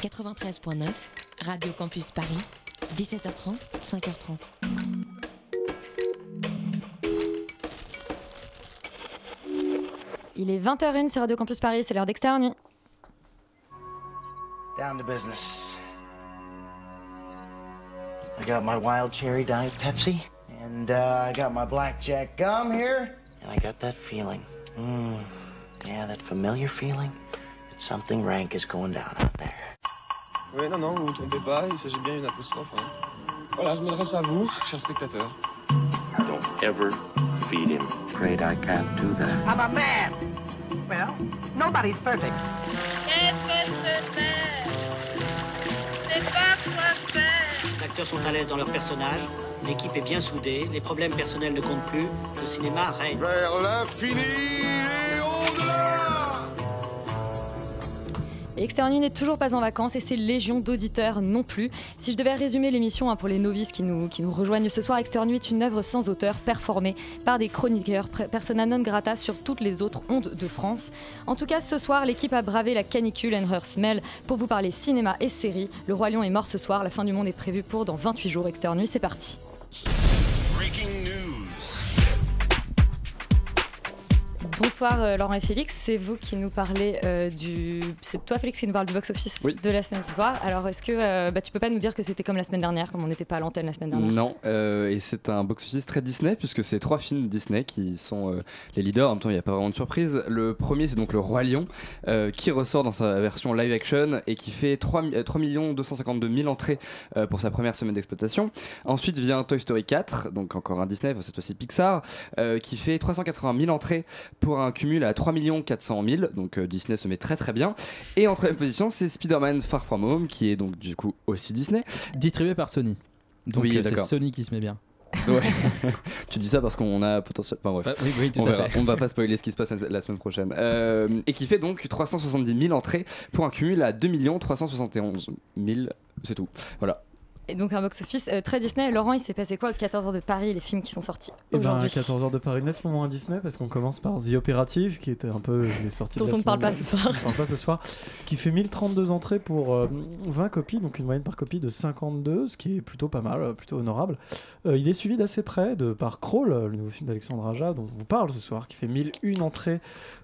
93.9, Radio Campus Paris, 17h30, 5h30. Il est 20h01 sur Radio Campus Paris, c'est l'heure d'extérieur nuit. Down to business. I got my wild cherry diet Pepsi, and uh, I got my blackjack gum here, and I got that feeling. Mm, yeah, that familiar feeling that something rank is going down out there. Oui, non, non, vous ne vous trompez pas, il s'agit bien d'une apostrophe. hein. Voilà, je m'adresse à vous, chers spectateurs. Don't ever feed him. Afraid I can't do that. I'm a man. Well, nobody's perfect. Qu'est-ce que ce faire C'est pas quoi faire Les acteurs sont à l'aise dans leur personnage, l'équipe est bien soudée, les problèmes personnels ne comptent plus, le cinéma règne. Vers l'infini et au-delà Et n'est toujours pas en vacances et c'est légion d'auditeurs non plus. Si je devais résumer l'émission hein, pour les novices qui nous, rejoignent ce soir, Nuit est une œuvre sans auteur performée par des chroniqueurs, persona non grata sur toutes les autres ondes de France. En tout cas, ce soir, l'équipe a bravé la canicule and her smell pour vous parler cinéma et séries. Le Roi Lion est mort ce soir, la fin du monde est prévue pour dans 28 jours. Nuit, c'est parti. Bonsoir euh, Laurent et Félix, c'est vous qui nous parlez euh, du... C'est toi Félix qui nous parle du box-office Oui. de la semaine ce soir. Alors est-ce que euh, bah, tu peux pas nous dire que c'était comme la semaine dernière, comme on n'était pas à l'antenne la semaine dernière? Non, euh, et c'est un box-office très Disney, puisque c'est trois films Disney qui sont les leaders. En même temps, il n'y a pas vraiment de surprise. Le premier, c'est donc Le Roi Lion, qui ressort dans sa version live action et qui fait 3, mi- euh, 3 252 000 entrées pour sa première semaine d'exploitation. Ensuite vient Toy Story 4, donc encore un Disney, cette fois-ci Pixar, qui fait 380 000 entrées pour un cumul à 3 400 000. Donc euh, Disney se met très très bien. Et en troisième position, c'est Spider-Man Far From Home, qui est donc du coup aussi Disney. Distribué par Sony. Donc Oui, euh, c'est. Sony qui se met bien. Ouais. tu dis ça parce qu'on a potentiellement. Enfin bref. Bah, oui, oui, tout on, à fait. on va pas spoiler ce qui se passe la la semaine prochaine. Euh, et qui fait donc 370 000 entrées pour un cumul à 2 371 000. C'est tout. Voilà. Et donc un box-office euh, très Disney. Laurent, il s'est passé quoi 14 heures de Paris, les films qui sont sortis Et ben, aujourd'hui 14 heures de Paris pour moi un Disney, parce qu'on commence par The Operative, qui était un peu les sorties Dont on ne parle pas ce soir. On ne parle pas ce soir, qui fait 1032 entrées pour euh, 20 copies, donc une moyenne par copie de 52, ce qui est plutôt pas mal, euh, plutôt honorable. Euh, il est suivi d'assez près de, par Crawl, euh, le nouveau film d'Alexandre Aja, dont on vous parle ce soir, qui fait 1001 entrées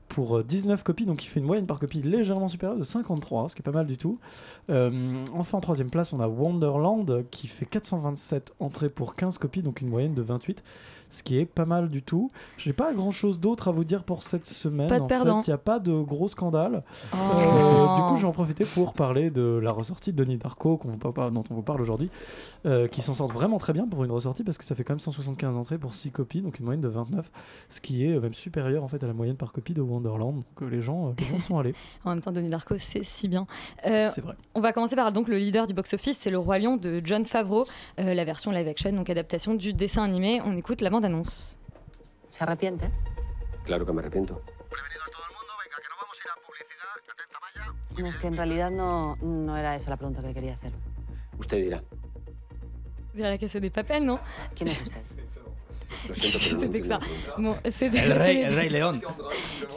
pour euh, 19 copies, donc qui fait une moyenne par copie légèrement supérieure de 53, ce qui est pas mal du tout. Euh, enfin, en troisième place, on a Wonderland, qui fait 427 entrées pour 15 copies, donc une moyenne de 28 ce qui est pas mal du tout. Je n'ai pas grand chose d'autre à vous dire pour cette semaine. Pas de en perdant. fait, il n'y a pas de gros scandale. Oh. Euh, du coup, j'en profiter pour parler de la ressortie de Denis Darko qu'on vous par- dont on vous parle aujourd'hui, euh, qui s'en sort vraiment très bien pour une ressortie parce que ça fait quand même 175 entrées pour 6 copies, donc une moyenne de 29, ce qui est euh, même supérieur en fait à la moyenne par copie de Wonderland. Donc les gens, les gens sont allés. En même temps, Denis Darko, c'est si bien. Euh, C'est vrai. on va commencer par donc le leader du box-office, c'est Le Roi Lion de John Favreau, la version live action, donc adaptation du dessin animé. On écoute la bande-annonce. Se arrepiente? Claro que me arrepiento. No, es que en realidad no, no era esa la pregunta que le quería hacer. Usted dirá. Direz la casse des papels, non ¿Quién es usted? No C'était que ça. Bon, c'était El Rey, c'était- El Rey León.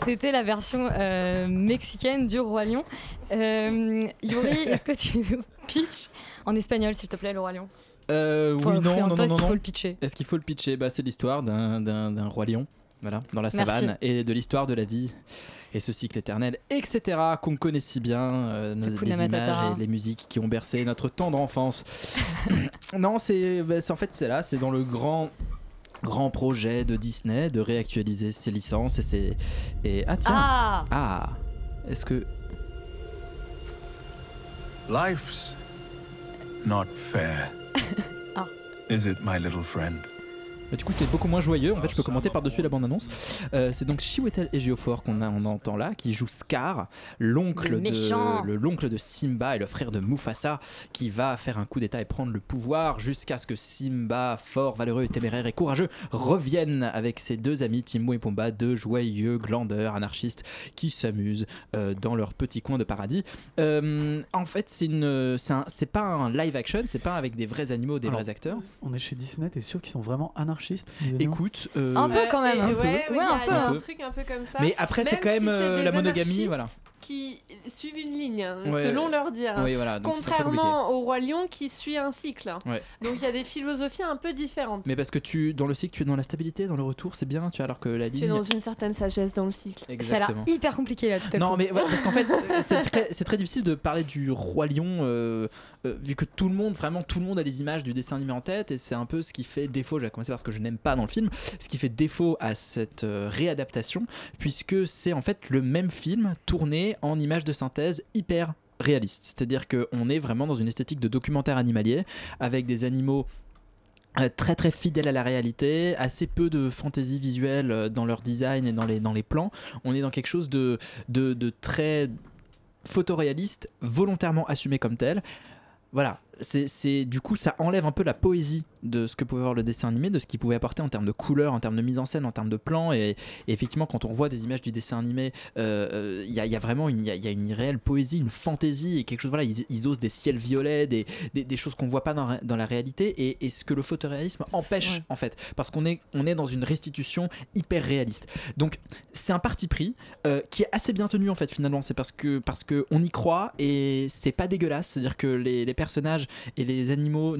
C'était la version euh, mexicaine du Roi Lion. Euh, Yuri, est-ce que tu nous pitches en espagnol, s'il te plaît, le Roi Lion? Euh, oui, non, non, toi, non, est-ce qu'il non. faut le pitcher? Est-ce qu'il faut le pitcher? Bah, C'est l'histoire d'un- d'un d'un roi lion, voilà, dans la Merci. savane, et de l'histoire de la vie, et ce cycle éternel, etc., qu'on connaît si bien, euh, nos, les Matata. images et les musiques qui ont bercé notre tendre enfance. non, c'est bah, c'est- en fait, c'est là, c'est dans le grand grand projet de Disney de réactualiser ses licences et ses... Et, ah tiens Ah Ah Est-ce que... Life's not fair. Is it, my little friend? Bah, du coup, c'est beaucoup moins joyeux. En fait, je peux commenter par-dessus la bande-annonce. Euh, c'est donc Chiwetel Ejiofor qu'on on entend là, qui joue Scar, l'oncle Le de, méchant. le l'oncle de Simba et le frère de Mufasa, qui va faire un coup d'état et prendre le pouvoir jusqu'à ce que Simba, fort, valeureux, téméraire et courageux, revienne avec ses deux amis Timon et Pumba, deux joyeux glandeurs anarchistes qui s'amusent euh, dans leur petit coin de paradis. Euh, en fait, c'est une, c'est un- c'est pas un live action, c'est pas avec des vrais animaux, des Alors, vrais acteurs. On est chez Disney, t'es sûr qu'ils sont vraiment anarchistes? Écoute, euh, Un peu quand même, un ouais, peu. ouais, un peu. un un peu. truc un peu comme ça. Mais après, c'est quand même si euh, la monogamie, voilà. Qui suivent une ligne, hein, Ouais, selon leur dire. hein. oui, voilà, Contrairement au Roi Lion qui suit un cycle. Ouais. Donc il y a des philosophies un peu différentes. Mais parce que tu, dans le cycle, tu es dans la stabilité, dans le retour, c'est bien, tu vois, alors que la Tu es ligne. dans une certaine sagesse dans le cycle. Exactement. hyper compliqué là tout à Non, coup. mais ouais, parce qu'en fait, c'est très, c'est très difficile de parler du Roi Lion, euh, euh, vu que tout le monde, vraiment tout le monde a les images du dessin animé en tête, et c'est un peu ce qui fait défaut. Je vais commencer par ce que je n'aime pas dans le film, ce qui fait défaut à cette euh, réadaptation, puisque c'est en fait le même film tourné en images de synthèse hyper réaliste. C'est-à-dire qu'on est vraiment dans une esthétique de documentaire animalier, avec des animaux euh, très très fidèles à la réalité, assez peu de fantaisie visuelle euh, dans leur design et dans les, dans les plans. On est dans quelque chose de, de, de très photoréaliste, volontairement assumé comme tel. Voilà, c'est du coup ça enlève un peu la poésie de ce que pouvait avoir le dessin animé, de ce qu'il pouvait apporter en termes de couleurs, en termes de mise en scène, en termes de plans. Et, et effectivement, quand on voit des images du dessin animé, euh, euh, il y, y a vraiment une, y a, il y a une réelle poésie, une fantaisie et quelque chose. Voilà, ils, ils osent des ciels violets, des, des, des choses qu'on voit pas dans, la- dans la réalité et, et ce que le photoréalisme empêche Ouais. en fait, parce qu'on est, on est dans une restitution hyper réaliste. Donc c'est un parti pris euh, qui est assez bien tenu en fait finalement. C'est parce que parce que on y croit et c'est pas dégueulasse. C'est-à-dire que les, les personnages et les animaux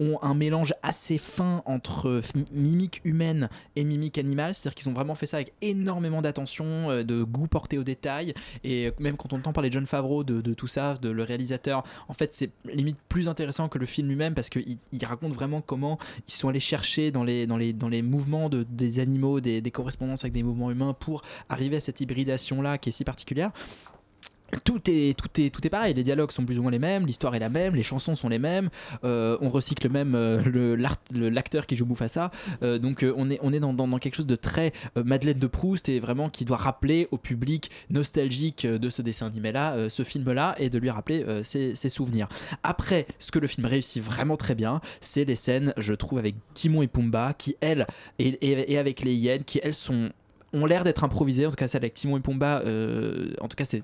ont un mélange assez fin entre f- mimique humaine et mimique animale. C'est-à-dire qu'ils ont vraiment fait ça avec énormément d'attention, euh, de goût porté au détail. Et même quand on entend parler de John Favreau, de, de tout ça, de le réalisateur, en fait c'est limite plus intéressant que le film lui-même parce qu'il il raconte vraiment comment ils sont allés chercher dans les, mouvements de, des animaux, des, des correspondances avec des mouvements humains pour arriver à cette hybridation-là qui est si particulière. Tout est, tout, est, tout est pareil, les dialogues sont plus ou moins les mêmes, l'histoire est la même, les chansons sont les mêmes, euh, on recycle même euh, l'acteur qui joue Mufasa, euh, donc euh, on est, on est dans, dans- quelque chose de très Madeleine de Proust et vraiment qui doit rappeler au public nostalgique de ce dessin animé-là, ce film-là, et de lui rappeler ses, souvenirs. Après, ce que le film réussit vraiment très bien, c'est les scènes, je trouve, avec Timon et Pumba, qui elles, et, et- avec les hyènes, qui elles sont ont l'air d'être improvisées, en tout cas celle avec Timon et Pumba, en tout cas c'est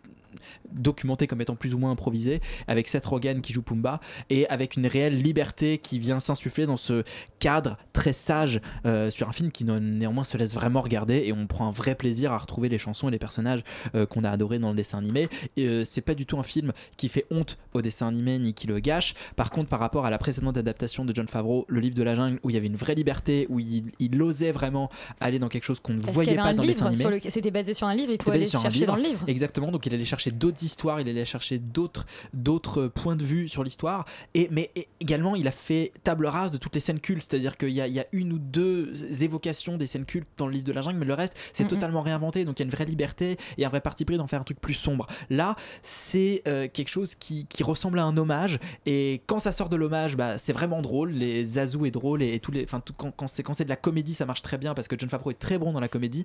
documenté comme étant plus ou moins improvisé, avec Seth Rogen qui joue Pumba, et avec une réelle liberté qui vient s'insuffler dans ce cadre très sage euh, sur un film qui néanmoins se laisse vraiment regarder, et on prend un vrai plaisir à retrouver les chansons et les personnages euh, qu'on a adorés dans le dessin animé. Euh, c'est pas du tout un film qui fait honte au dessin animé ni qui le gâche. Par contre, par rapport à la précédente adaptation de John Favreau, Le Livre de la Jungle, où il y avait une vraie liberté, où il, il osait vraiment aller dans quelque chose qu'on ne voyait pas dans le dessin animé. le... C'était basé sur un livre, il faut aller chercher dans le livre. Exactement, donc il allait chercher d'autres histoires, il allait chercher d'autres d'autres points de vue sur l'histoire. Et mais également, il a fait table rase de toutes les scènes cultes, c'est-à-dire qu'il y, a- il y a une ou deux évocations des scènes cultes dans le livre de la jungle, mais le reste c'est totalement réinventé. Donc il y a une vraie liberté et un vrai parti pris d'en faire un truc plus sombre. Là, c'est euh, quelque chose qui, qui ressemble à un hommage. Et quand ça sort de l'hommage, bah, c'est vraiment drôle. Les Zazu est drôle et, et tous les, enfin tout- quand, quand c'est quand c'est de la comédie, ça marche très bien parce que John Favreau est très bon dans la comédie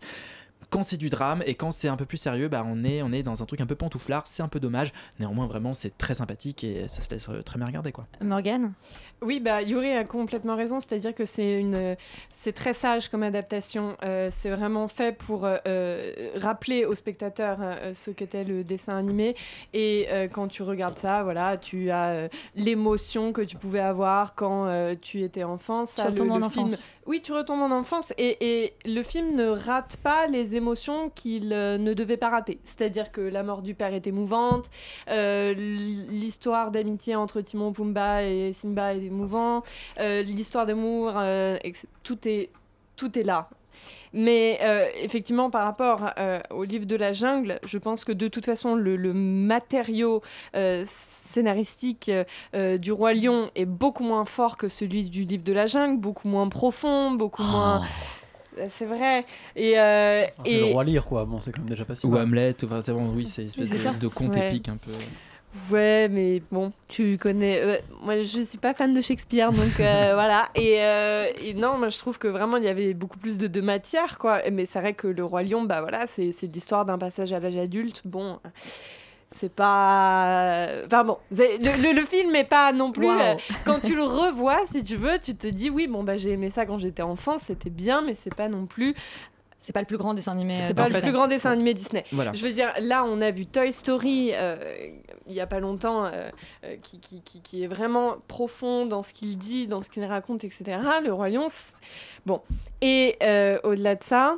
quand c'est du drame et quand c'est un peu plus sérieux, bah on est, on est dans un truc un peu pantouflard, c'est un peu dommage. Néanmoins, vraiment, c'est très sympathique et ça se laisse euh, très bien regarder quoi. Morgane? Oui, bah Yuri a complètement raison, c'est-à-dire que c'est une, c'est très sage comme adaptation. Euh, c'est vraiment fait pour euh, rappeler aux spectateurs euh, ce qu'était le dessin animé. Et euh, quand tu regardes ça, voilà, tu as euh, l'émotion que tu pouvais avoir quand euh, tu étais enfant. Ça, retombes le, en film- enfance. Oui, tu retombes en enfance et, et le film ne rate pas les émotions qu'il euh, ne devait pas rater. C'est-à-dire que la mort du père est émouvante, euh, l'histoire d'amitié entre Timon Pumba et Simba est émouvant, euh, l'histoire d'amour, euh, tout est tout est là. Mais euh, effectivement, par rapport euh, au livre de la jungle, je pense que de toute façon, le, le matériau euh, scénaristique du Roi Lion est beaucoup moins fort que celui du livre de la jungle, beaucoup moins profond, beaucoup moins. C'est vrai. Et, euh, Enfin, c'est et... le roi lire quoi, bon c'est quand même déjà pas si Ou. Hamlet, ou, enfin, c'est bon, oui, c'est une espèce de, de conte Ouais. épique un peu. Ouais, mais bon, tu connais. euh, moi, je suis pas fan de Shakespeare, donc euh, voilà. Et, euh, et non, moi, je trouve que vraiment, il y avait beaucoup plus de, de matière, quoi. Mais c'est vrai que Le Roi Lion, bah voilà, c'est c'est l'histoire d'un passage à l'âge adulte. Bon. C'est pas. Enfin bon, le, le- le film est pas non plus. Euh, quand tu le revois, si tu veux, tu te dis oui, bon, bah j'ai aimé ça quand j'étais enfant, c'était bien, mais c'est pas non plus. C'est pas le plus grand dessin animé. euh, C'est pas le Disney. plus grand dessin animé Disney. Voilà. Je veux dire, là, on a vu Toy Story euh, il y a pas longtemps, euh, euh, qui, qui, qui, qui est vraiment profond dans ce qu'il dit, dans ce qu'il raconte, etc. Le Roi Lion, bon. Et euh, au-delà de ça,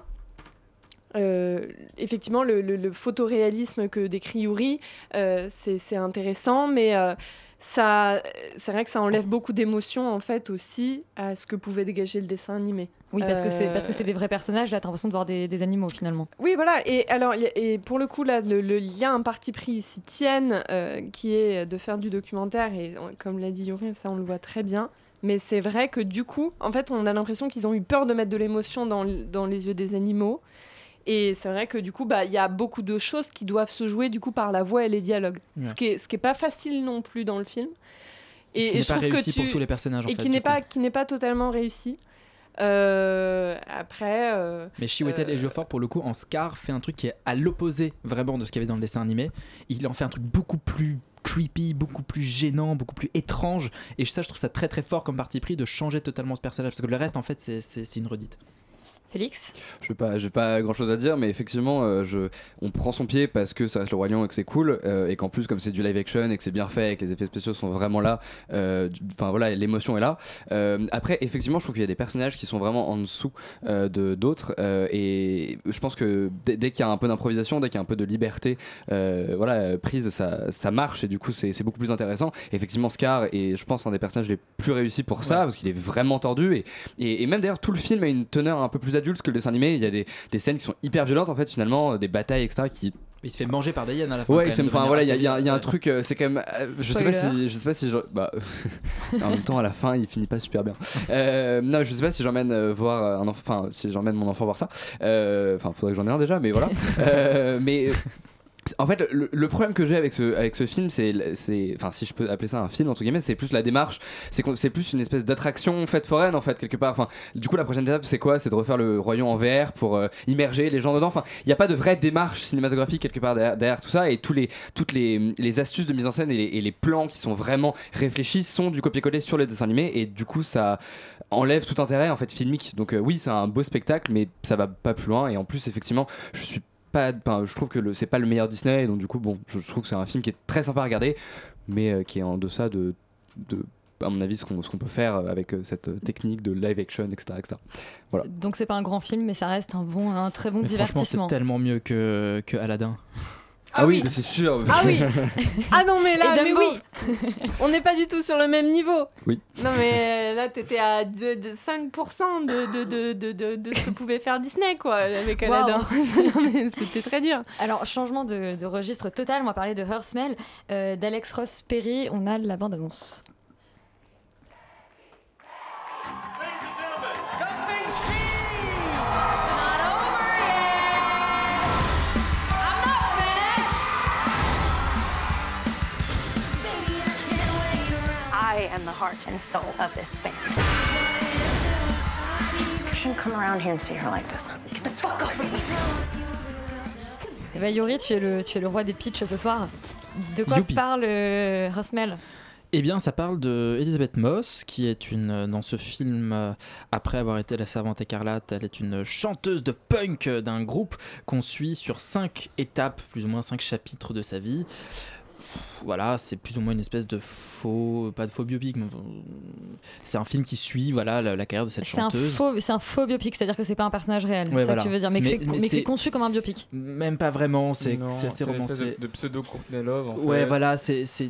euh, effectivement, le, le- le photoréalisme que décrit Yuri, euh, c'est intéressant, mais euh, ça, c'est vrai que ça enlève beaucoup d'émotions en fait aussi à ce que pouvait dégager le dessin animé. Oui, parce que c'est parce que c'est des vrais personnages. Là, t'as l'impression de voir des, des animaux finalement. Oui, voilà. Et alors, et pour le coup, là, le, il y a un parti pris ici tienne, qui est de faire du documentaire. Et comme l'a dit Yuri, ça, on le voit très bien. Mais c'est vrai que du coup, en fait, on a l'impression qu'ils ont eu peur de mettre de l'émotion dans, dans les yeux des animaux. Et c'est vrai que du coup, bah, il y a beaucoup de choses qui doivent se jouer du coup par la voix et les dialogues. Ouais. Ce qui est, ce qui est pas facile non plus dans le film. Ce qui et je pas trouve que réussi tu- pour tous les personnages, en et fait, qui n'est pas qui n'est pas totalement réussi. Euh, après. euh, Mais Chiwetel euh, Ejiofor, pour le coup, en Scar, fait un truc qui est à l'opposé vraiment de ce qu'il y avait dans le dessin animé. Il en fait un truc beaucoup plus creepy, beaucoup plus gênant, beaucoup plus étrange. Et ça, je trouve ça très très fort comme parti pris de changer totalement ce personnage. Parce que le reste, en fait, c'est une redite. Félix Je n'ai pas, pas grand chose à dire, mais effectivement, euh, je, on prend son pied parce que ça reste le Roi Lion et que c'est cool, euh, et qu'en plus, comme c'est du live action et que c'est bien fait et que les effets spéciaux sont vraiment là, euh, enfin voilà, l'émotion est là. Euh, après, effectivement, je trouve qu'il y a des personnages qui sont vraiment en dessous euh, de d'autres, euh, et je pense que dès, dès qu'il y a un peu d'improvisation, dès qu'il y a un peu de liberté, euh, voilà, prise, ça, ça marche, et du coup, c'est c'est beaucoup plus intéressant. Effectivement, Scar est, je pense, un des personnages les plus réussis pour ça, Ouais. parce qu'il est vraiment tordu, et, et, et même d'ailleurs, tout le film a une teneur un peu plus adulte que le dessin animé. Il y a des, des scènes qui sont hyper violentes, en fait, finalement, euh, des batailles, etc. qui Il se fait manger par hyènes à la fin. Ouais, enfin voilà, il y, y y a un violente. truc, euh, c'est quand même. euh, je sais pas si, je sais pas si, je- bah, en même temps à la fin, il finit pas super bien. Euh, non, je sais pas si j'emmène euh, voir euh, un enfant, enfin si j'emmène mon enfant voir ça. Euh, Enfin, faudrait que j'en ai un déjà, mais voilà. Euh, mais euh, en fait, le, problème que j'ai avec ce, film, c'est, enfin, si je peux appeler ça un film entre guillemets, c'est plus la démarche, c'est, plus une espèce d'attraction faite foraine en fait quelque part. Enfin, du coup, la prochaine étape, c'est quoi? C'est de refaire le royaume en VR pour euh, immerger les gens dedans. Enfin, il n'y a pas de vraie démarche cinématographique quelque part derrière, tout ça, et toutes les, astuces de mise en scène et les, et les plans qui sont vraiment réfléchis sont du copier-coller sur les dessins animés, et du coup, ça enlève tout intérêt en fait filmique. Donc euh, oui, c'est un beau spectacle, mais ça va pas plus loin. Et en plus, effectivement, je suis pas, je trouve que c'est pas le meilleur Disney. et Donc du coup, bon, je trouve que c'est un film qui est très sympa à regarder, mais euh, qui est en deçà de, de à mon avis, ce qu'on ce qu'on peut faire avec euh, cette euh, technique de live action, etc. etc. Voilà. Donc c'est pas un grand film, mais ça reste un bon, un très bon Mais franchement, c'est divertissement. tellement mieux que, que Aladdin. Ah, oui, mais c'est sûr. Ah oui Ah non, mais là, mais oui On n'est pas du tout sur le même niveau. Oui. Non, mais euh, là, t'étais à de, de 5% de, de, de, de, de, de ce que pouvait faire Disney, quoi, avec Waouh. Aladdin. non, mais c'était très dur. Alors, changement de, de registre total, on va parler de Her Smell euh, d'Alex Ross Perry. On a la bande-annonce. I heart and soul of this band. You shouldn't come around here and see her like this. Get the fuck off of me. Eh ben, Yori, tu es, le, tu es le roi des pitchs ce soir. De quoi Youpi. parle euh, Her Smell Eh bien, ça parle de Elisabeth Moss, qui est une euh, dans ce film, euh, après avoir été la servante écarlate, elle est une chanteuse de punk euh, d'un groupe qu'on suit sur cinq étapes, plus ou moins cinq chapitres de sa vie. Voilà, c'est plus ou moins une espèce de faux, pas de faux biopic, mais c'est un film qui suit voilà la, la carrière de cette C'est un, chanteuse. faux, c'est un faux biopic, c'est-à-dire que c'est pas un personnage réel. Ouais, ça voilà. que tu veux dire, mais, Mais- c'est- conçu comme un biopic. Même pas vraiment, c'est assez une espèce romancé. De, de pseudo Courtney Love. En Ouais, fait. voilà, c'est c'est-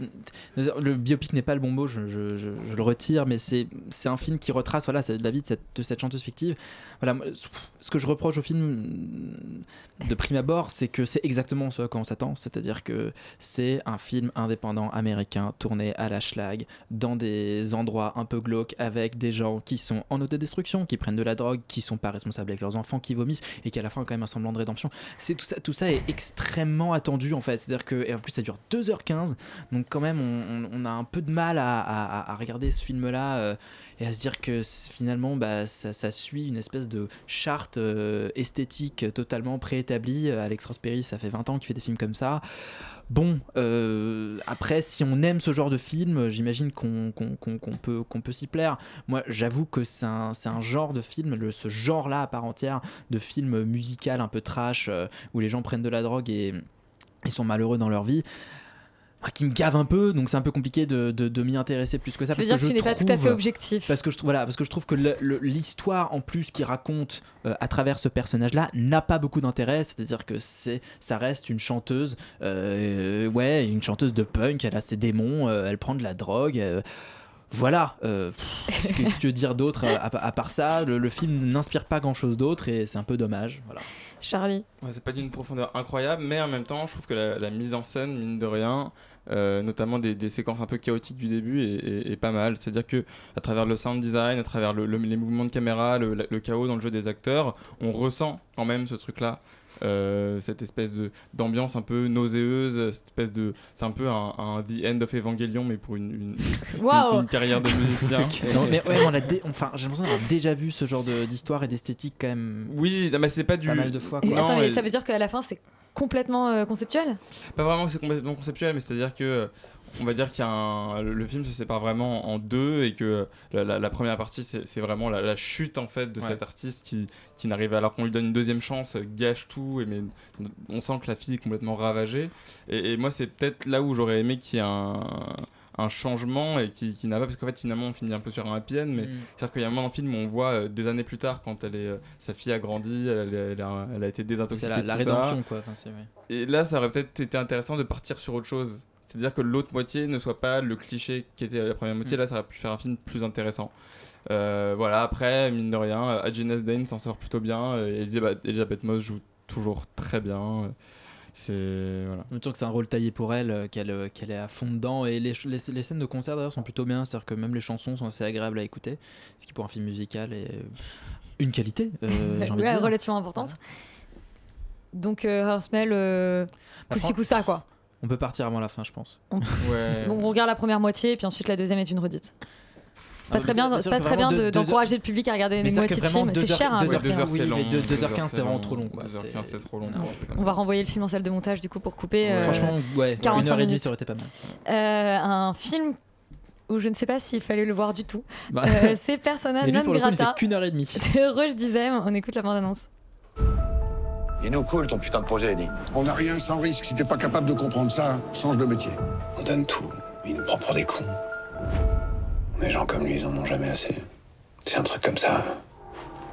le biopic n'est pas le bon mot, je, je- je- je le retire, mais c'est c'est un film qui retrace voilà la vie de cette, de cette chanteuse fictive. Voilà, ce que je reproche au film de prime abord, c'est que c'est exactement ce à quoi on s'attend, c'est-à-dire que c'est un film indépendant américain tourné à la schlag dans des endroits un peu glauques avec des gens qui sont en autodestruction, qui prennent de la drogue, qui sont pas responsables avec leurs enfants, qui vomissent et qui à la fin ont quand même un semblant de rédemption. C'est tout ça, tout ça est extrêmement attendu en fait, c'est-à-dire que et en plus ça dure 2h15, donc quand même on, a un peu de mal à, regarder ce film-là euh, et à se dire que finalement bah, ça, suit une espèce de charte euh, esthétique totalement préétablie. Alex Ross Perry, ça fait 20 ans qu'il fait des films comme ça. Bon, euh, après, si on aime ce genre de film, j'imagine qu'on peut, s'y plaire. Moi, j'avoue que c'est un, genre de film, ce genre-là à part entière, de film musical un peu trash, euh, où les gens prennent de la drogue et sont malheureux dans leur vie. Qui me gave un peu, donc c'est un peu compliqué de, de- de m'y intéresser plus que ça. Tu veux parce dire que tu n'es pas tout à fait trouve- objectif. Parce que je trouve, voilà, parce que je trouve que l'histoire en plus qu'il raconte euh, à travers ce personnage-là n'a pas beaucoup d'intérêt. C'est-à-dire que c'est, ça reste une chanteuse, euh, ouais, une chanteuse de punk. Elle a ses démons, euh, elle prend de la drogue. euh, voilà. euh, Qu'est-ce que tu veux dire d'autre à, à part ça le, le film n'inspire pas grand-chose d'autre et c'est un peu dommage. Voilà. Charlie. Ouais, c'est pas d'une profondeur incroyable, mais en même temps, je trouve que la, la mise en scène, mine de rien, euh, notamment des, séquences un peu chaotiques du début, est pas mal. C'est-à-dire que à travers le sound design, à travers le- le- les mouvements de caméra, le, le chaos dans le jeu des acteurs, on ressent quand même ce truc-là. Euh, cette espèce de d'ambiance un peu nauséeuse, cette espèce de c'est un peu un, un The End of Evangelion mais pour une, une, une- Waouh. une carrière de musicien. Non, mais ouais, on a dé- enfin, j'ai l'impression d'avoir déjà vu ce genre de- d'histoire et d'esthétique quand même. Oui, mais c'est pas du Pas mal de fois. Et attends, mais ça veut dire qu'à la fin, c'est complètement euh, conceptuel? Pas vraiment que c'est complètement conceptuel, mais c'est-à-dire que euh, on va dire qu'il y a un, le, film se sépare vraiment en deux et que la, la- la première partie c'est c'est vraiment la, la chute en fait de Ouais. cet artiste qui, qui n'arrive alors qu'on lui donne une deuxième chance euh, gâche tout et mais on sent que la fille est complètement ravagée et, et moi c'est peut-être là où j'aurais aimé qu'il y ait un un changement et qui, qui n'a pas parce qu'en fait finalement on finit un peu sur un happy end mais Mm. c'est-à-dire qu'il y a un moment dans le film où on voit euh, des années plus tard quand elle est euh, sa fille a grandi elle, elle- elle a, elle a été désintoxiquée C'est la, la tout ça. rédemption quoi. Enfin, c'est- ouais. Et là, ça aurait peut-être été intéressant de partir sur autre chose. C'est-à-dire que l'autre moitié ne soit pas le cliché qui était la première moitié. Mm. Là, ça aurait pu faire un film plus intéressant. Euh, voilà, après, mine de rien, euh, Agnes Dane s'en sort plutôt bien. euh, et Elisabeth, Elisabeth Moss joue toujours très bien. C'est. Voilà. En même temps que c'est un rôle taillé pour elle, qu'elle qu'elle est à fond dedans. Et les, les, les scènes de concert d'ailleurs sont plutôt bien, c'est-à-dire que même les chansons sont assez agréables à écouter. Ce qui pour un film musical est une qualité, euh, j'ai envie de Ouais, dire. relativement importante. Donc, euh, Hersmel, coup-ci, coup-ça, quoi. On peut partir avant la fin, je pense. On- Ouais. Donc, on regarde la première moitié, et puis ensuite la deuxième est une redite. C'est Ah, pas mais très bien, pas très bien de- d'encourager heures- le public à regarder Mais une moitié de film. C'est cher, hein, deux quoi. heures quinze, c'est 2h15, vraiment trop long. quoi. 2h15, C'est- trop long. On va renvoyer le film en salle de montage, du coup, pour couper. euh, Franchement, ouais, 45 une heure et demie, minutes. ça aurait été pas mal. Euh, un film où je ne sais pas s'il fallait le voir du tout. Bah. Euh, c'est Persona non grata qu'une heure et demie. de Roche Dizem. On écoute la bande-annonce. Il nous cool ton putain de projet, Eddie. On n'a rien sans risque. Si t'es pas capable de comprendre ça, change de métier. On donne tout. Il nous prend pour des cons. Des gens comme lui, ils en ont jamais assez. C'est un truc comme ça.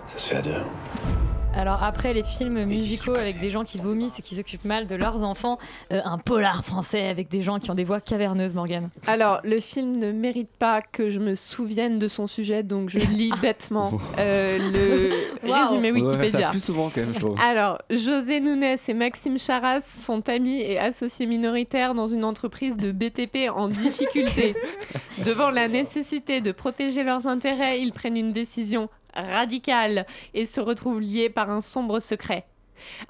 Ça se fait à deux. Alors après les films musicaux avec des gens qui vomissent et qui s'occupent mal de leurs enfants, euh, un polar français avec des gens qui ont des voix caverneuses, Morgane. Alors, le film ne mérite pas que je me souvienne de son sujet, donc je lis bêtement euh, le résumé Ouais, ça Wikipédia. plus souvent quand même, je trouve. Alors, José Nunes et Maxime Charas sont amis et associés minoritaires dans une entreprise de BTP en difficulté. Devant la nécessité de protéger leurs intérêts, ils prennent une décision radicale et se retrouvent liés par un sombre secret.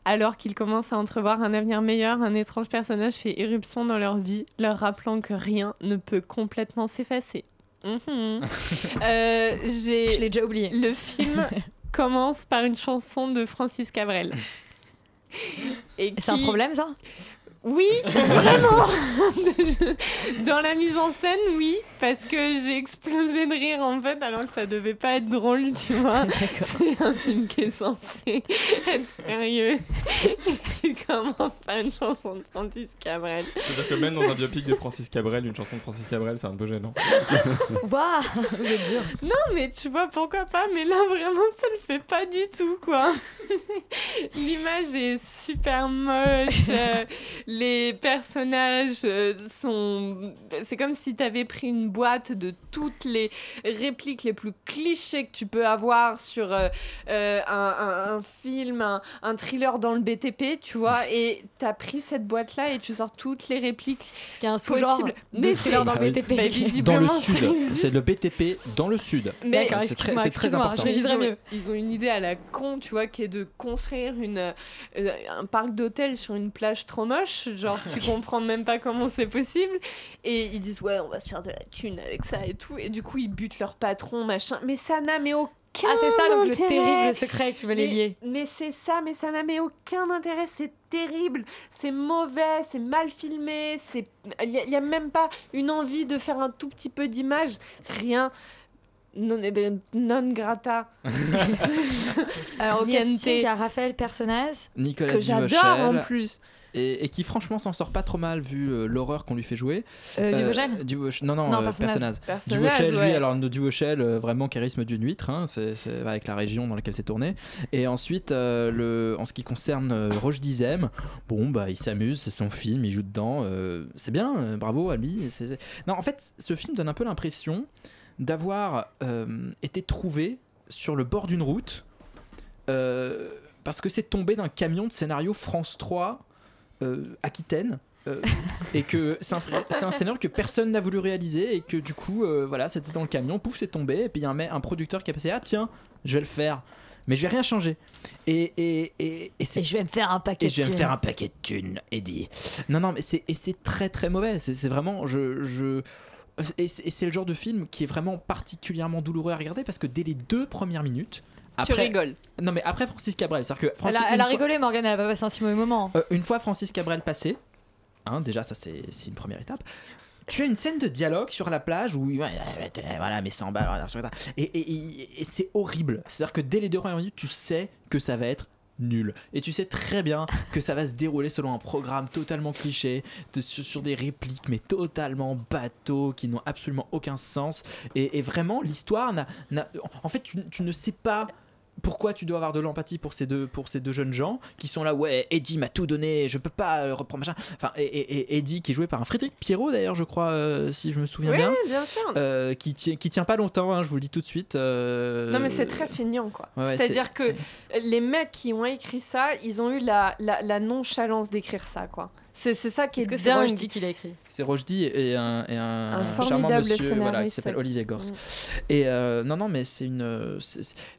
Alors qu'ils commencent à entrevoir un avenir meilleur, un étrange personnage fait éruption dans leur vie, leur rappelant que rien ne peut complètement s'effacer. Mhm. Euh, j'ai- Je l'ai déjà oublié. Le film commence par une chanson de Francis Cabrel. C'est un problème ça? Oui, vraiment. Dans la mise en scène, oui, parce que j'ai explosé de rire en fait, alors que ça devait pas être drôle, tu vois. C'est un film qui est censé être sérieux. Et tu commences par une chanson de Francis Cabrel. C'est-à-dire que même dans un biopic de Francis Cabrel, une chanson de Francis Cabrel, c'est un peu gênant. Waouh, êtes dur. Non, mais tu vois, pourquoi pas, mais là vraiment, ça le fait pas du tout, quoi. L'image est super moche, euh, les personnages euh, sont. C'est comme si t'avais pris une boîte de toutes les répliques les plus clichés que tu peux avoir sur euh, euh, un, un- un film, un, un thriller dans le BTP, tu vois, et t'as pris cette boîte-là et tu sors toutes les répliques. Ce qui est un sous-genre possibles. de Mais thriller c'est- dans le Bah, BTP. Dans le sud, c'est le BTP dans le sud. Mais c'est très, important. ils ont, mieux. ils ont une idée à la con, tu vois, qui est de construire une, euh, un parc d'hôtels sur une plage trop moche. Genre, tu comprends même pas comment c'est possible. Et ils disent, ouais, on va se faire de la thune avec ça et tout. Et du coup, ils butent leur patron, machin. Mais ça n'a mais aucun Ah, c'est ça donc le intérêt. terrible secret que tu veux les Mais- lier. Mais c'est ça, mais ça n'a mais aucun intérêt, c'est terrible, c'est mauvais, c'est mal filmé, c'est il y, a- même pas une envie de faire un tout petit peu d'image, rien. Non, eh ben, non grata. Alors casting, il y a Raphaël Personnaz. Nicolas que j'adore en plus. Et, et qui franchement s'en sort pas trop mal vu euh, l'horreur qu'on lui fait jouer. Euh, Duvauchel Duvauch- Non, non, Non, euh, personnage. Personnage, Duvauchel, lui, ouais. alors euh, vraiment charisme d'une huître, hein, c'est avec la région dans laquelle c'est tourné. Et ensuite, euh, le, en ce qui concerne euh, Roche Dizem, bon, bah, il s'amuse, c'est son film, il joue dedans, euh, c'est bien, euh, bravo à lui. Non, en fait, ce film donne un peu l'impression d'avoir euh, été trouvé sur le bord d'une route euh, parce que c'est tombé d'un camion de scénario France 3 euh, Aquitaine. euh, et que c'est un, un scénario que personne n'a voulu réaliser et que du coup euh, voilà c'était dans le camion pouf c'est tombé et puis il y a un, un producteur qui a passé ah tiens je vais le faire mais je vais rien changer et et, et, et, je vais me faire un paquet et de je vais me thunes. faire un paquet de thunes Eddie non non mais c'est et c'est très très mauvais c'est vraiment je je et c'est le genre de film qui est vraiment particulièrement douloureux à regarder parce que dès les deux premières minutes après, rigoles. Non mais après Francis Cabrel, c'est-à-dire que Elle a, elle une a fois- rigolé, Morgane, elle a pas passé un si mauvais moment. euh, une fois Francis Cabrel passé, hein, déjà ça c'est c'est une première étape. Tu as une scène de dialogue sur la plage où voilà mes 100 balles et, et- et- et c'est horrible. C'est-à-dire que dès les deux premières minutes, tu sais que ça va être nul et tu sais très bien que ça va se dérouler selon un programme totalement cliché de- sur, sur des répliques mais totalement bateaux qui n'ont absolument aucun sens et, et vraiment l'histoire n'a n'a- en fait tu, tu ne sais pas pourquoi tu dois avoir de l'empathie pour ces deux pour ces deux jeunes gens qui sont là ouais Eddie m'a tout donné je peux pas euh, reprendre machin enfin et, et- et Eddie qui est joué par un Frédéric Pierrot d'ailleurs je crois euh, si je me souviens Oui, bien bien sûr. Euh, qui tient qui tient pas longtemps hein, je vous le dis tout de suite euh, Non mais c'est très feignant quoi. ouais, ouais, C'est-à-dire que les mecs qui ont écrit ça, ils ont eu la, la, la nonchalance d'écrire ça quoi. C'est c'est ça qui est, Est-ce que c'est. Rochdy qui l'a écrit C'est Rochdy et un, et un, Un charmant formidable monsieur voilà, qui s'appelle Olivier Gors. Et euh, non, non, mais c'est une.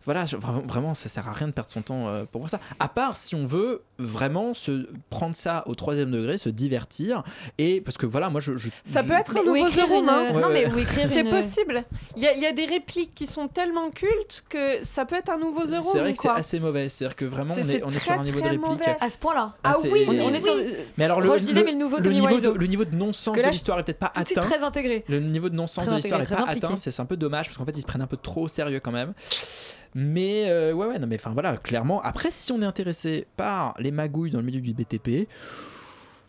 voilà, je- vraiment, ça sert à rien de perdre son temps euh, pour voir ça. À part si on veut vraiment se prendre ça au troisième degré, se divertir. Et parce que voilà, moi je. je- Ça je- peut être un nouveau Room, une- hein. non, mais Ouais, C'est une- possible. Il y, a, il y a des répliques qui sont tellement cultes que ça peut être un nouveau The Room. C'est vrai que c'est assez mauvais. C'est-à-dire que vraiment, on est, on est sur un niveau de réplique. À ce point-là. Ah oui, On est, on est sur. Mais alors le, Roche disait, mais le nouveau Tommy niveau Wiseau. de, le niveau de non-sens de l'histoire est peut-être pas atteint. très intégré. Le niveau de non-sens de l'histoire est intégré, pas atteint, c'est un peu dommage parce qu'en fait ils se prennent un peu trop au sérieux quand même. Mais euh, ouais ouais non mais enfin voilà clairement après si on est intéressé par les magouilles dans le milieu du BTP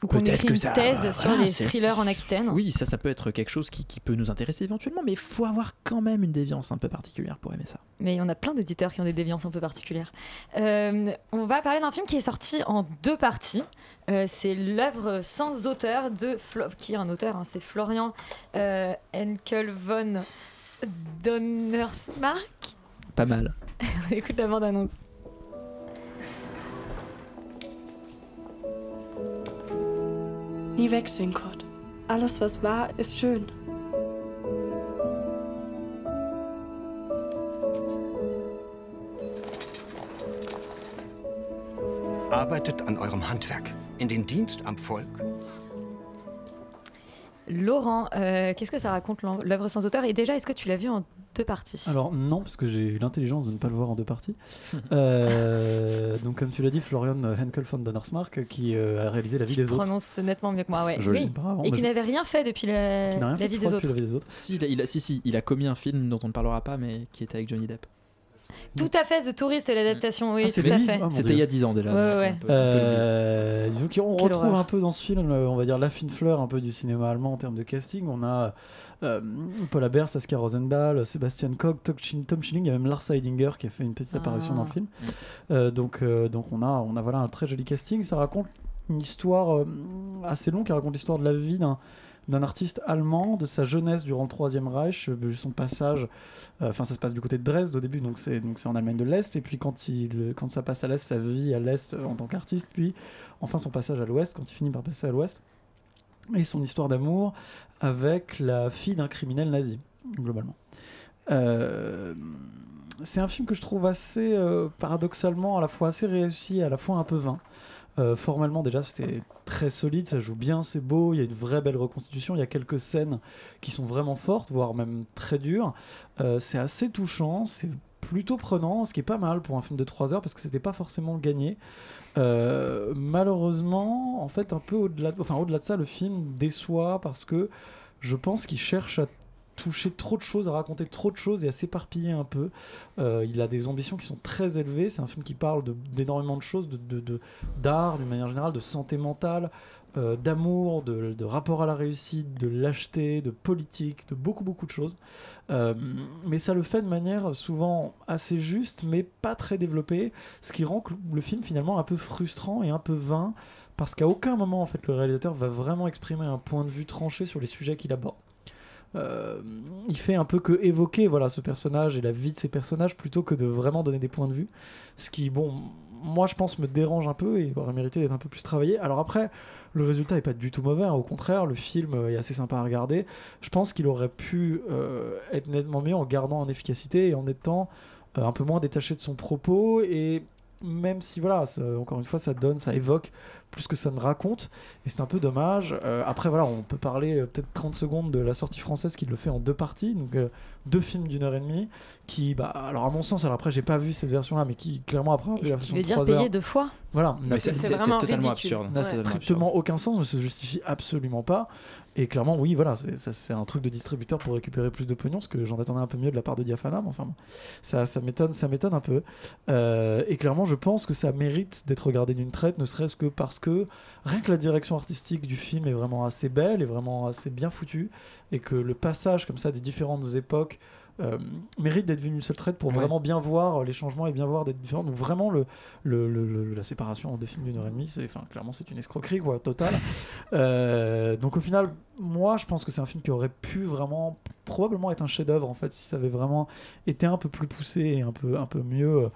Qu'on peut-être écrit une ça- thèse sur voilà, les thrillers en Aquitaine. Oui ça ça peut être quelque chose qui, qui peut nous intéresser éventuellement mais il faut avoir quand même une déviance un peu particulière pour aimer ça. Mais on a plein d'éditeurs qui ont des déviances un peu particulières. Euh, on va parler d'un film qui est sorti en deux parties. Euh, c'est l'œuvre sans auteur de Flo qui est un auteur, hein, c'est Florian euh, Henkel von Donnersmarck. Pas mal. Écoute la bande-annonce. Nie wegsehen, Kurt. Alles, was war, ist schön. Arbeitet an eurem Handwerk. In den Dienst am Volk. Laurent, euh, qu'est-ce que ça raconte l'œuvre sans auteur Et déjà, est-ce que tu l'as vu en deux parties Alors non, parce que j'ai eu l'intelligence de ne pas le voir en deux parties. Euh, donc comme tu l'as dit, Florian Henkel von Donnersmarck, qui euh, a réalisé La vie des autres. prononce nettement mieux que moi, ouais. Joli. Oui. Bravo. Et Moi, qui je- n'avait rien fait depuis la, Qui n'a rien la fait, vie des depuis La vie des autres. Si, il a, il a- si, si, il a commis un film dont on ne parlera pas, mais qui était avec Johnny Depp. Tout à fait, The Tourist, l'adaptation, oui, Ah, tout à fait. Ah, C'était il y a 10 ans déjà. Ouais, donc ouais. on Euh, donc on Quelle retrouve horreur. un peu dans ce film, euh, on va dire la fine fleur un peu du cinéma allemand en termes de casting. On a euh, Paul Abert, Saskia Rosendahl, Sébastien Koch, Tom Schilling- il y a même Lars Heidinger qui a fait une petite apparition Ah. dans le film. Euh, donc, euh, donc on a, on a voilà un très joli casting. Ça raconte une histoire assez longue qui raconte l'histoire de la vie d'un d'un artiste allemand, de sa jeunesse durant le Troisième Reich, euh, son passage, euh, enfin ça se passe du côté de Dresde au début, donc c'est donc c'est en Allemagne de l'Est, et puis quand, il, quand ça passe à l'Est, sa vie à l'Est euh, en tant qu'artiste, puis enfin son passage à l'Ouest, quand il finit par passer à l'Ouest, et son histoire d'amour avec la fille d'un criminel nazi, globalement. C'est un film que je trouve assez paradoxalement à la fois assez réussi, à la fois un peu vain. Euh, formellement déjà c'était très solide, ça joue bien, c'est beau, il y a une vraie belle reconstitution, il y a quelques scènes qui sont vraiment fortes, voire même très dures. Euh, c'est assez touchant, c'est plutôt prenant, ce qui est pas mal pour un film de 3 heures parce que c'était pas forcément gagné. Euh, malheureusement, en fait, un peu au-delà, enfin au-delà de ça, le film déçoit parce que je pense qu'il cherche à toucher trop de choses, à raconter trop de choses et à s'éparpiller un peu. Euh, il a des ambitions qui sont très élevées. C'est un film qui parle d'énormément de, choses, de- de- d'art d'une manière générale, de santé mentale, euh, d'amour, de, rapport à la réussite, de lâcheté, de politique, de beaucoup beaucoup de choses. Euh, mais ça le fait de manière souvent assez juste, mais pas très développée, ce qui rend le film finalement un peu frustrant et un peu vain, parce qu'à aucun moment en fait le réalisateur va vraiment exprimer un point de vue tranché sur les sujets qu'il aborde. Euh, il fait un peu que évoquer voilà ce personnage et la vie de ces personnages plutôt que de vraiment donner des points de vue. Ce qui bon moi je pense me dérange un peu et aurait mérité d'être un peu plus travaillé. Alors après le résultat est pas du tout mauvais hein. au contraire le film euh, est assez sympa à regarder. Je pense qu'il aurait pu euh, être nettement mieux en gardant en efficacité et en étant un peu moins détaché de son propos. Et même si voilà encore une fois ça donne ça évoque plus que ça ne raconte. Et c'est un peu dommage. Euh, après voilà on peut parler euh, peut-être 30 secondes de la sortie française qui le fait en deux parties. Euh, deux films d'une heure et demie qui bah alors à mon sens alors après j'ai pas vu cette version là mais qui clairement après Et ce qui version veut dire payer heures- deux fois. voilà n'a- c'est- totalement ridicule. absurde. n'a C'est totalement strictement aucun sens, ne se justifie absolument pas. Et clairement, oui, voilà, c'est ça, c'est un truc de distributeur pour récupérer plus de pognon, ce que j'en attendais un peu mieux de la part de Diafana, mais enfin, ça, ça m'étonne, ça m'étonne un peu. Euh, et clairement, je pense que ça mérite d'être regardé d'une traite, ne serait-ce que parce que rien que la direction artistique du film est vraiment assez belle, est vraiment assez bien foutue, et que le passage comme ça des différentes époques euh, mérite d'être vu d'une seule traite pour Ouais. vraiment bien voir les changements et bien voir d'être différents. Donc vraiment le, le, le- le- la séparation en deux films d'une heure et demie, c'est enfin clairement c'est une escroquerie quoi totale. Euh, donc au final, moi je pense que c'est un film qui aurait pu vraiment probablement être un chef-d'œuvre en fait si ça avait vraiment été un peu plus poussé et un peu un peu mieux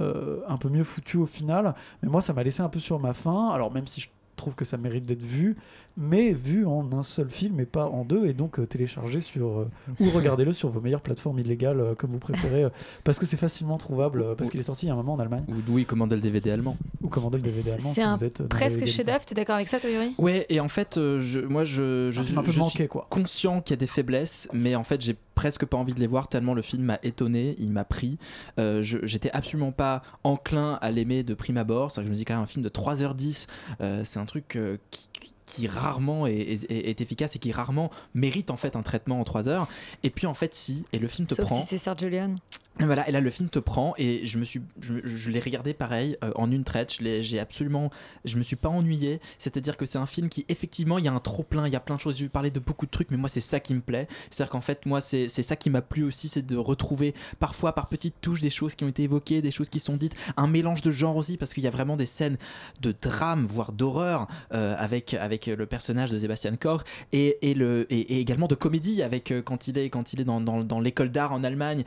euh, un peu mieux foutu au final. Mais moi ça m'a laissé un peu sur ma faim. Alors même si je trouve que ça mérite d'être vu, mais vu en un seul film et pas en deux, et donc euh, téléchargé sur euh, ou regardez-le sur vos meilleures plateformes illégales euh, comme vous préférez, euh, parce que c'est facilement trouvable, euh, parce qu'il est sorti il y a un moment en Allemagne, Ou oui, commandez le DVD allemand. ou commandez le DVD allemand C'est si un vous êtes presque chef-d'œuvre, t'es d'accord avec ça, toi, Yuri Ouais, et en fait, euh, je, moi, je, je, Un film un peu je manqué, suis quoi. conscient qu'il y a des faiblesses, mais en fait, j'ai presque pas envie de les voir tellement le film m'a étonné, il m'a pris. Euh, J'étais absolument pas enclin à l'aimer de prime abord. C'est vrai que je me dis quand même un film de 3h10, euh, c'est un truc euh, qui, qui- qui rarement est, est- est efficace et qui rarement mérite en fait un traitement en 3 heures. Et puis en fait, si, et le film te Sauf prend. si c'est Sergio Leone. Et Voilà, et là le film te prend et je me suis, je, l'ai regardé pareil euh, en une traite. Je j'ai absolument, je me suis pas ennuyé. C'est-à-dire que c'est un film qui effectivement il y a un trop plein, il y a plein de choses. Je vais parler de beaucoup de trucs, mais moi c'est ça qui me plaît. C'est-à-dire qu'en fait moi c'est, ça qui m'a plu aussi, c'est de retrouver parfois par petites touches des choses qui ont été évoquées, des choses qui sont dites, un mélange de genres aussi parce qu'il y a vraiment des scènes de drame voire d'horreur euh, avec avec le personnage de Sébastien Koch et, et le et, également de comédie avec euh, quand il est quand il est dans, dans, l'école d'art en Allemagne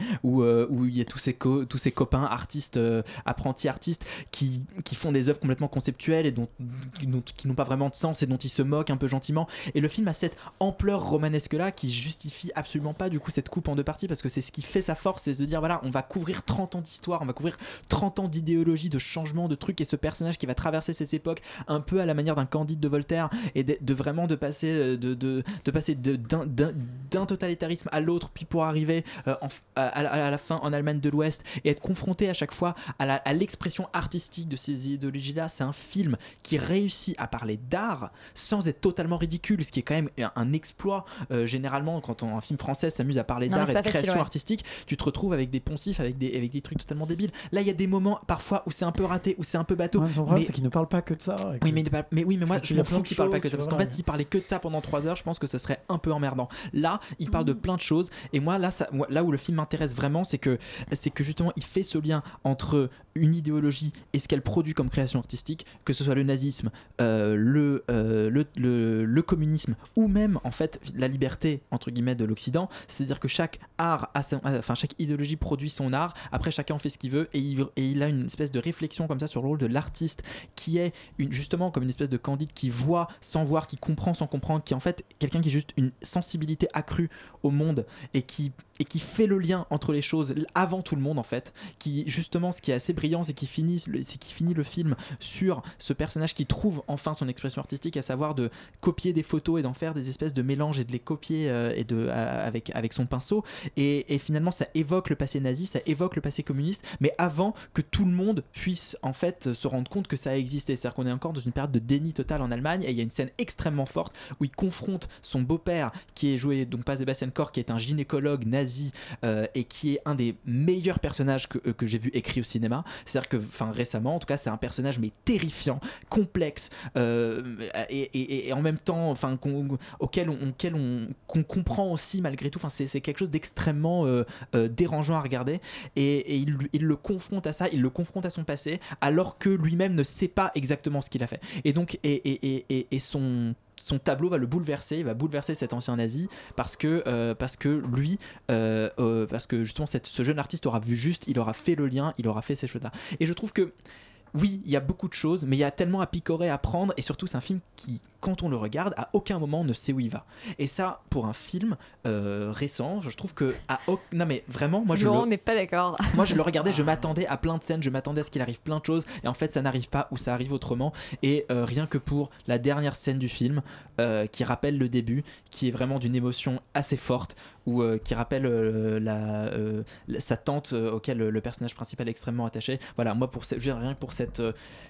où il y a tous co- tous ses copains artistes, euh, apprentis artistes qui, qui font des œuvres complètement conceptuelles et dont, qui n'ont- pas vraiment de sens et dont ils se moquent un peu gentiment. Et le film a cette ampleur romanesque là qui justifie absolument pas du coup cette coupe en deux parties parce que c'est ce qui fait sa force, c'est de dire voilà, on va couvrir 30 ans d'histoire, on va couvrir 30 ans d'idéologie, de changement, de trucs et ce personnage qui va traverser ces époques un peu à la manière d'un Candide de Voltaire et de, vraiment de passer euh, de, de, passer d'un- totalitarisme à l'autre puis pour arriver euh, à- à la fin en Allemagne de l'Ouest et être confronté à chaque fois à l'expression artistique de ces idéologies là c'est un film qui réussit à parler d'art sans être totalement ridicule ce qui est quand même un, un exploit Euh, généralement quand on- un film français s'amuse à parler d'art et de facile, création ouais. artistique tu te retrouves avec des poncifs avec des, avec des trucs totalement débiles. Là il y a des moments parfois où c'est un peu raté où c'est un peu bateau. Ouais, mais son problème, c'est qu'il ne parle pas que de ça. que- oui mais, mais oui mais moi je m'en fous qu'il parle pas que de ça parce qu'en fait s'il parlait que de ça pendant 3 heures je pense que ce serait un peu emmerdant. Là il parle de plein de choses et moi là ça, là où le film m'intéresse vraiment c'est que c'est que justement il fait ce lien entre une idéologie et ce qu'elle produit comme création artistique que ce soit le nazisme euh, le, euh, le, communisme ou même en fait la liberté entre guillemets de l'Occident. C'est à dire que chaque art a son- chaque idéologie produit son art. Après chacun fait ce qu'il veut et il, a une espèce de réflexion comme ça sur le rôle de l'artiste qui est justement comme une espèce de candide qui voit sans voir qui comprend sans comprendre qui est en fait quelqu'un qui a juste une sensibilité accrue au monde et qui et qui fait le lien entre les choses avant tout le monde en fait. Qui justement, ce qui est assez brillant, c'est qu'il finit, c'est qu'il finit le film sur ce personnage qui trouve enfin son expression artistique, à savoir de copier des photos et d'en faire des espèces de mélanges et de les copier euh, et de, à- avec, avec son pinceau. Et, finalement, ça évoque le passé nazi, ça évoque le passé communiste, mais avant que tout le monde puisse en fait se rendre compte que ça a existé. C'est-à-dire qu'on est encore dans une période de déni total en Allemagne et il y a une scène extrêmement forte où il confronte son beau-père qui est joué donc par Sebastian Korr qui est un gynécologue nazi euh, et qui est un des meilleurs personnages que, euh, que j'ai vu écrit au cinéma. C'est-à-dire que enfin récemment en tout cas c'est un personnage mais terrifiant, complexe euh, et, en même temps enfin auquel on, qu'on comprend aussi malgré tout. Enfin c'est quelque chose d'extrêmement dérangeant à regarder et, et il, le confronte à ça, il le confronte à son passé alors que lui-même ne sait pas exactement ce qu'il a fait. Et donc et, et, et- et son son tableau va le bouleverser, il va bouleverser cet ancien nazi parce que, euh, lui, euh, euh, parce que justement ce jeune artiste aura vu juste, il aura fait le lien, il aura fait ces choses-là. Et je trouve que oui, il y a beaucoup de choses, mais il y a tellement à picorer, à prendre, et surtout c'est un film qui, quand on le regarde, à aucun moment ne sait où il va. Et ça, pour un film euh, récent, je trouve que à au- non mais vraiment, moi je Non, le- on n'est pas d'accord. moi, je le regardais, je m'attendais à plein de scènes, je m'attendais à ce qu'il arrive plein de choses, et en fait, ça n'arrive pas ou ça arrive autrement. Et euh, rien que pour la dernière scène du film, euh, qui rappelle le début, qui est vraiment d'une émotion assez forte, ou euh, qui rappelle euh, euh, la- sa tante auquel le personnage principal est extrêmement attaché. Voilà, moi, pour ce- je veux dire, rien que pour cette,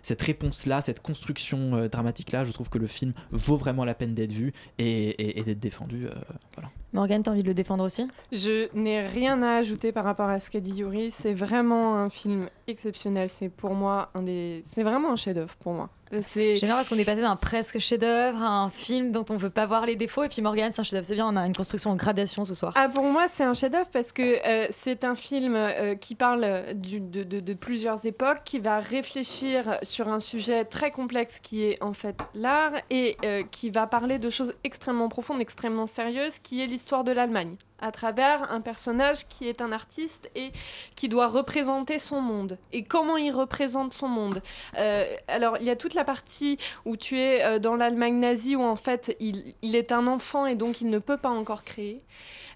cette réponse-là, cette construction euh, dramatique-là, je trouve que le film vaut vraiment la peine d'être vu et, et- d'être défendu. voilà. Morgane, t'as envie de le défendre aussi? Je n'ai rien à ajouter par rapport à ce qu'a dit Yuri. C'est vraiment un film exceptionnel. C'est pour moi un des. C'est vraiment un chef-d'œuvre pour moi. C'est. J'aime bien parce qu'on est passé d'un presque chef-d'œuvre à un film dont on veut pas voir les défauts. Et puis Morgane, c'est un chef-d'œuvre. C'est bien, on a une construction en gradation ce soir. Ah, pour moi, c'est un chef-d'œuvre parce que euh, c'est un film euh, qui parle du- de, de- de plusieurs époques, qui va réfléchir sur un sujet très complexe qui est en fait l'art et euh, qui va parler de choses extrêmement profondes, extrêmement sérieuses, qui est l'histoire de l'Allemagne à travers un personnage qui est un artiste et qui doit représenter son monde. Et comment il représente son monde Euh, Alors, il y a toute la partie où tu es euh, dans l'Allemagne nazie, où en fait, il, est un enfant et donc il ne peut pas encore créer.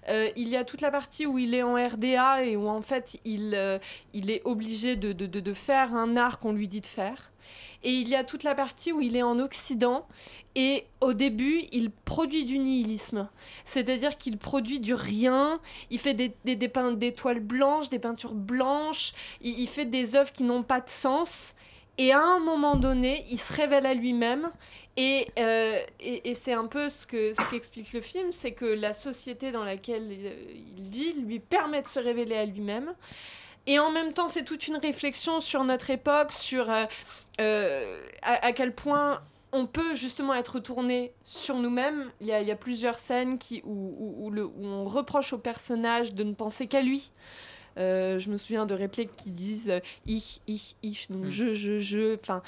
Euh, il y a toute la partie où il est en RDA et où en fait il, est obligé de faire un art qu'on lui dit de faire. Et il y a toute la partie où il est en Occident et au début il produit du nihilisme. C'est-à-dire qu'il produit du rien, il fait des, des, des des toiles blanches, des peintures blanches, il, fait des œuvres qui n'ont pas de sens. Et à un moment donné, il se révèle à lui-même. Et, euh, et c'est un peu ce que ce qu'explique le film, c'est que la société dans laquelle euh, il vit lui permet de se révéler à lui-même. Et en même temps, c'est toute une réflexion sur notre époque, sur euh, euh, à, à quel point on peut justement être tourné sur nous-mêmes. Il y a, il y a plusieurs scènes qui, où, où- où le- où on reproche au personnage de ne penser qu'à lui. Euh, je me souviens de répliques qui disent ich, ich, ich, donc je, je, je. Enfin.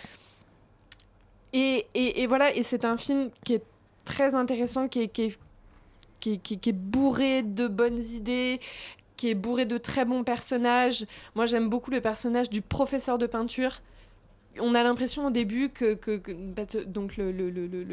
Et, et, et voilà, et c'est un film qui est très intéressant, est, qui est- qui est- qui est bourré de bonnes idées, qui est bourré de très bons personnages. Moi, j'aime beaucoup le personnage du professeur de peinture. On a l'impression au début que, que- donc le-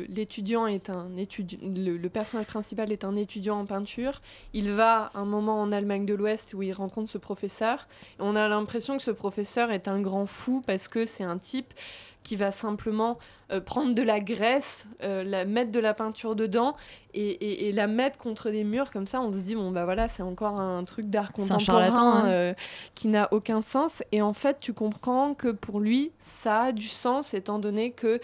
l'étudiant est un étudiant, le, personnage principal est un étudiant en peinture. Il va un moment en Allemagne de l'Ouest où il rencontre ce professeur. On a l'impression que ce professeur est un grand fou parce que c'est un type qui va simplement euh, prendre de la graisse, euh, la, mettre de la peinture dedans et, et- et la mettre contre des murs comme ça. On se dit bon bah voilà c'est encore un truc d'art contemporain hein. euh, qui n'a aucun sens. Et en fait tu comprends que pour lui ça a du sens étant donné que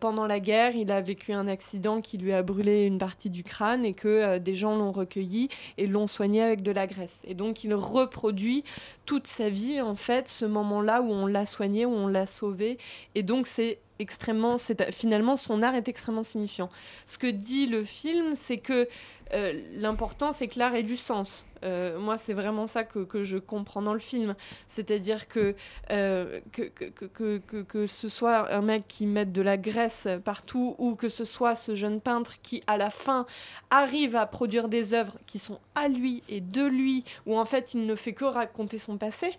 pendant la guerre il a vécu un accident qui lui a brûlé une partie du crâne et que des gens l'ont recueilli et l'ont soigné avec de la graisse. Et donc il reproduit toute sa vie en fait ce moment-là où on l'a soigné, où on l'a sauvé. Et donc c'est extrêmement, finalement son art est extrêmement signifiant. Ce que dit le film, c'est que euh, l'important c'est que l'art ait du sens. Euh, moi, c'est vraiment ça que, je comprends dans le film. C'est-à-dire que, euh, que, que- que ce soit un mec qui mette de la graisse partout ou que ce soit ce jeune peintre qui, à la fin, arrive à produire des œuvres qui sont à lui et de lui, où en fait il ne fait que raconter son passé.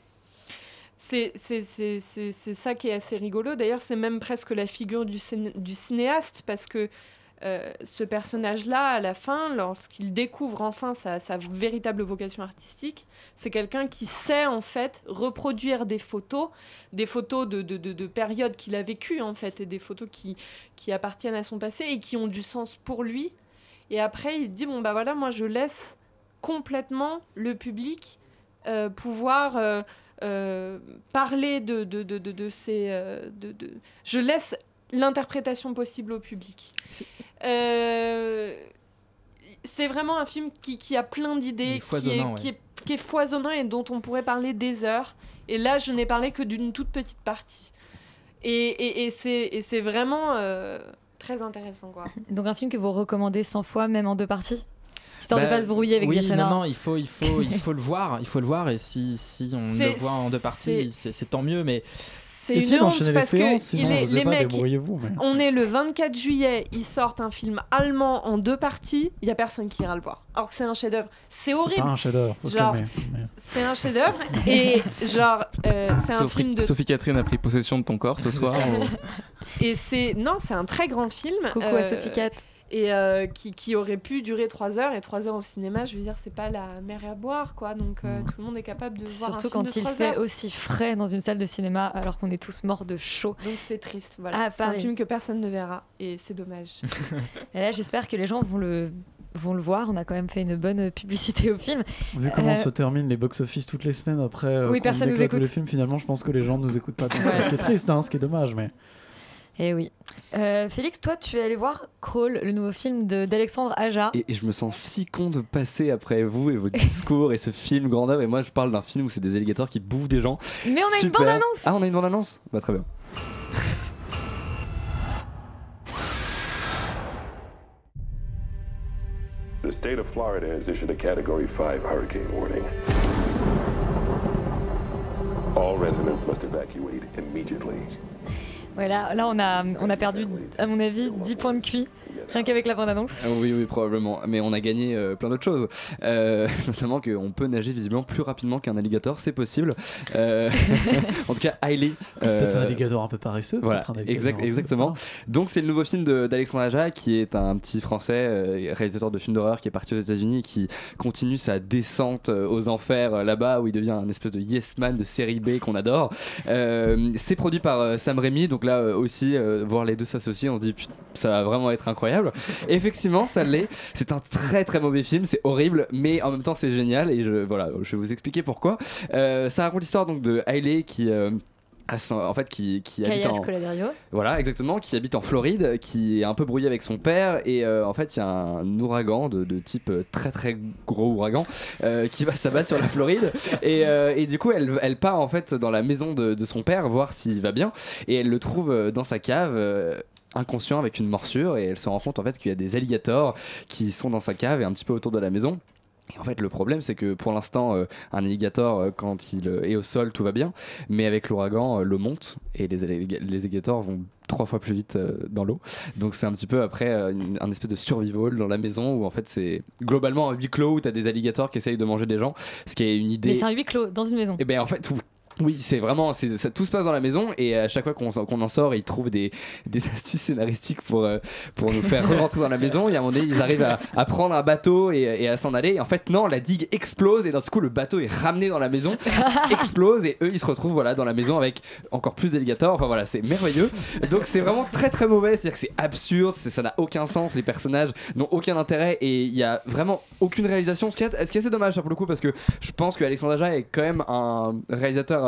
C'est ça qui est assez rigolo. D'ailleurs, c'est même presque la figure du, du cinéaste parce que euh, ce personnage-là, à la fin, lorsqu'il découvre enfin sa, sa véritable vocation artistique, c'est quelqu'un qui sait en fait reproduire des photos, des photos de, de, de- de périodes qu'il a vécues en fait, et des photos qui, qui appartiennent à son passé et qui ont du sens pour lui. Et après, il dit bon bah voilà, moi je laisse complètement le public euh, pouvoir euh, euh, parler de, de, de, de, de ces... euh, de, de- Je laisse l'interprétation possible au public. Euh, c'est vraiment un film qui, qui a plein d'idées, qui, est, ouais. qui, est, qui est foisonnant et dont on pourrait parler des heures. Et là, je n'ai parlé que d'une toute petite partie. Et, et, et c'est et c'est vraiment euh, très intéressant. Quoi. Donc un film que vous recommandez 100 fois, même en deux parties? Histoire de Bah, pas se brouiller avec oui, non, non, il faut, il faut, il faut le voir, il faut le voir, et si, si on le voit en deux parties, c'est tant mieux, mais C'est une honte parce que il est- les mecs, mais- on est le 24 juillet, ils sortent un film allemand en deux parties, il y a personne qui ira le voir. Alors que c'est un chef-d'œuvre. C'est horrible. C'est pas un chef-d'œuvre, C'est un chef-d'œuvre et genre euh, c'est un Sophie, film de Sophie Catherine a pris possession de ton corps ce soir. et c'est non c'est un très grand film. Coucou à Sophie Cat. Et euh, qui, qui aurait pu durer 3 heures et 3 heures au cinéma, je veux dire, c'est pas la mer à boire quoi. Donc euh, tout le monde est capable de voir un Surtout film quand de il fait heures. aussi frais dans une salle de cinéma alors qu'on est tous morts de chaud. Donc c'est triste, voilà. Ah, c'est un film que personne ne verra et c'est dommage. Et là, j'espère que les gens vont le vont le voir. On a quand même fait une bonne publicité au film. Vu comment Euh, se terminent les box-office toutes les semaines après Oui, personne nous écoute. les films, finalement, je pense que les gens ne nous écoutent pas que ça. Ce qui est triste, hein, ce qui est dommage, mais. Eh oui. Euh, Félix, toi, tu es allé voir Crawl, le nouveau film de- d'Alexandre Aja. Et, et je me sens si con de passer après vous et vos discours et ce film grand œuvre. Et moi, je parle d'un film où c'est des alligators qui bouffent des gens. Mais on a une bande-annonce Ah, on a une bande-annonce? Bah, très bien. The state of Florida has issued a Category 5 hurricane warning. All residents must evacuate immediately. Voilà, là, on a, on a perdu, à mon avis, 10 points de QI, rien qu'avec la bande-annonce. Ah Oui, oui, probablement. Mais on a gagné euh, plein d'autres choses. Euh, notamment qu'on peut nager visiblement plus rapidement qu'un alligator, c'est possible. Euh, en tout cas, Hailey. Peut-être un alligator un peu paresseux, Voilà, peut-être un alligator exact- peu- exactement. Donc, c'est le nouveau film d'Alexandre Aja, qui est un petit français, euh, réalisateur de films d'horreur, qui est parti aux États-Unis, qui continue sa descente euh, aux enfers euh, là-bas, où il devient un espèce de yes man de série B qu'on adore. Euh, c'est produit par euh, Sam Raimi, donc là euh, aussi, euh, voir les deux s'associer, on se dit, Putain, ça va vraiment être incroyable. Effectivement, ça l'est. C'est un très très mauvais film, c'est horrible, mais en même temps, c'est génial. Et je, voilà, je vais vous expliquer pourquoi. Euh, ça raconte l'histoire donc de Hailey qui. euh, son- en fait, qui, qui habite en, voilà, exactement, qui habite en Floride, qui est un peu brouillé avec son père, et euh, en fait, il y a un ouragan de, de type très très gros ouragan euh, qui va s'abattre sur la Floride, et, euh, et du coup, elle, elle part en fait dans la maison de, de son père voir s'il va bien, et elle le trouve dans sa cave. Inconscient avec une morsure et elle se rend compte en fait qu'il y a des alligators qui sont dans sa cave et un petit peu autour de la maison et en fait, le problème, c'est que pour l'instant, euh, un alligator, euh, quand il euh, est au sol, tout va bien. Mais avec l'ouragan, l'eau monte et les, allig- les alligators vont trois fois plus vite dans l'eau. Donc c'est un petit peu après une- un espèce de survival dans la maison où en fait c'est globalement un huis clos où tu as des alligators qui essayent de manger des gens. Ce qui est une idée. Mais c'est un huis clos dans une maison. Et ben en fait, oui. Oui, c'est vraiment, ça, tout se passe dans la maison et à chaque fois qu'on, qu'on en sort, ils trouvent des, des astuces scénaristiques pour, euh, pour nous faire rentrer dans la maison. Et à un moment donné, ils arrivent à, à prendre un bateau et, et à s'en aller. Et en fait, non, la digue explose et d'un coup, le bateau est ramené dans la maison, explose et eux, ils se retrouvent voilà, dans la maison avec encore plus d'alligators. Enfin voilà, c'est merveilleux. Donc c'est vraiment très très mauvais, c'est-à-dire que c'est absurde, ça n'a aucun sens, les personnages n'ont aucun intérêt et il y a vraiment aucune réalisation. Ce qui est, ce qui est assez dommage ça, pour le coup parce que je pense que Alexandre Aja est quand même un réalisateur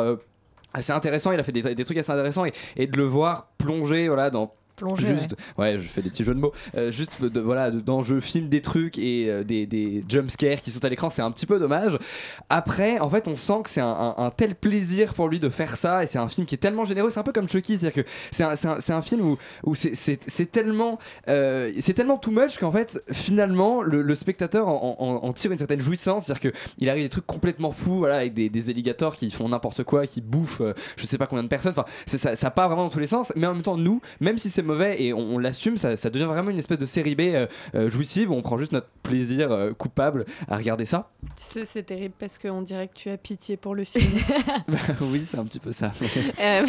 assez intéressant, il a fait des, des trucs assez intéressants et, et de le voir plonger voilà, dans Juste ouais. je fais des petits jeux de mots. Euh, juste voilà dans je filme des trucs et euh, des, des jump scares qui sont à l'écran c'est un petit peu dommage. Après en fait on sent que c'est un, un- tel plaisir pour lui de faire ça et c'est un film qui est tellement généreux. C'est un peu comme Chucky c'est à dire que c'est un, un- film où, où c'est- tellement euh, c'est tellement too much qu'en fait finalement le, spectateur en, tire une certaine jouissance. C'est à dire que il arrive des trucs complètement fous voilà avec des, des alligators qui font n'importe quoi qui bouffent je sais pas combien de personnes. Enfin ça, ça part vraiment dans tous les sens. Mais en même temps nous même si c'est mauvais et on, on l'assume, ça, ça devient vraiment une espèce de série B euh, euh, jouissive où on prend juste notre plaisir euh, coupable à regarder ça. Tu sais, c'est terrible parce qu'on dirait que tu as pitié pour le film. oui, c'est un petit peu ça. Euh,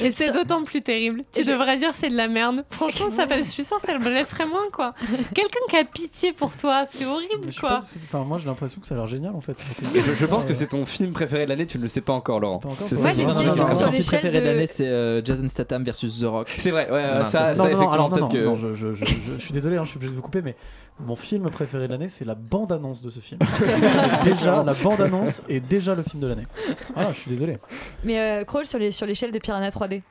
et c'est d'autant plus terrible. Tu Et je- devrais dire c'est de la merde. Franchement, ça, je suis sûre, ça le blesserait moins, quoi. Quelqu'un qui a pitié pour toi, c'est horrible, Je quoi. Enfin, moi j'ai l'impression que ça a l'air génial en fait. Je, je pense que c'est ton film préféré de l'année, tu ne le sais pas encore, Laurent. C'est Moi, j'ai une question sur son film l'échelle préféré de l'année, c'est euh, Jason Statham versus The Rock. C'est vrai, ouais, Non, ça, c'est- ça, non, alors non, peut-être non, que. non, je, je- je- je- je suis désolé, hein, je suis obligé de vous couper, mais mon film préféré de l'année, c'est la bande-annonce de ce film. C'est déjà, la bande-annonce est déjà le film de l'année. Voilà, je suis désolé. Mais euh, Crawl sur les- sur l'échelle de Piranha 3D.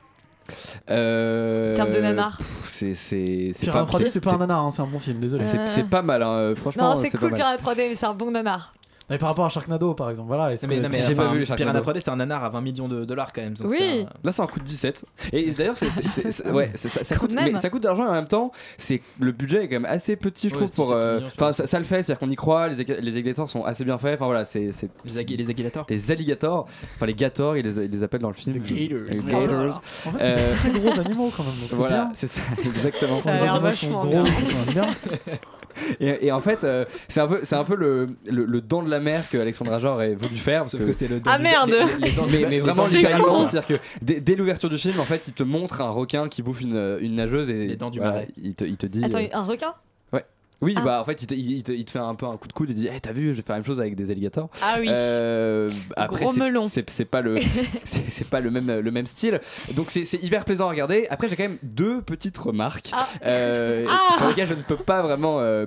Euh, En termes de nanar. C'est c'est c'est Piranha pas 3D, c'est pas un nanar, hein, c'est un bon film, désolé. C'est c'est pas mal, hein, euh, franchement. Non, c'est cool. Piranha 3D, mais c'est un bon nanar. Mais par rapport à Sharknado, par exemple, voilà. est-ce Mais, que- non, mais est-ce que- j'ai pas vu Sharknado. Piranha 3D, c'est un nanar à 20 millions de dollars quand même. donc Oui. c'est un- Là, c'est un coup de 17. Et d'ailleurs, c'est, c'est- c'est- c'est- ouais, c'est- ça, ça Quand coûte, même. mais ça coûte de l'argent et en même temps, c'est le budget est quand même assez petit, je Ouais, trouve. pour, 17 euh, millions, je Enfin, ça, ça le fait, c'est-à-dire qu'on y croit. Les, les alligators sont assez bien faits. Enfin voilà, c'est, c'est Les, ag- les alligators. les alligators, enfin les gators, ils les, ils les appellent dans le film. Les gators. Les En fait, c'est Euh, des très gros animaux quand même, donc c'est Voilà, bien. c'est ça, exactement. Ça a les l'air animaux sont vachement gros, bien. c'est quand même bien. Et, et en fait, euh, c'est un peu, c'est un peu le, le, le dent de la mer que Alexandre Aja aurait voulu faire. Parce Sauf que que c'est le Ah, du- merde les- les dents du- mais, vraiment littéralement, c'est-à-dire que dès, dès l'ouverture du film, en fait, il te montre un requin qui bouffe une, une nageuse et Les dents du voilà, marais. il te, il te dit. Attends, euh, un requin? Oui, Ah. bah en fait, il te, il, il te, il te fait un peu un coup de coude et dit, hey, t'as vu, je vais faire la même chose avec des alligators. Ah oui. Euh, après, Gros c'est- melon. c'est pas le, c'est pas le même, le même style. Donc c'est c'est hyper plaisant à regarder. Après, j'ai quand même deux petites remarques Ah. euh, sur lesquelles je ne peux pas vraiment. euh,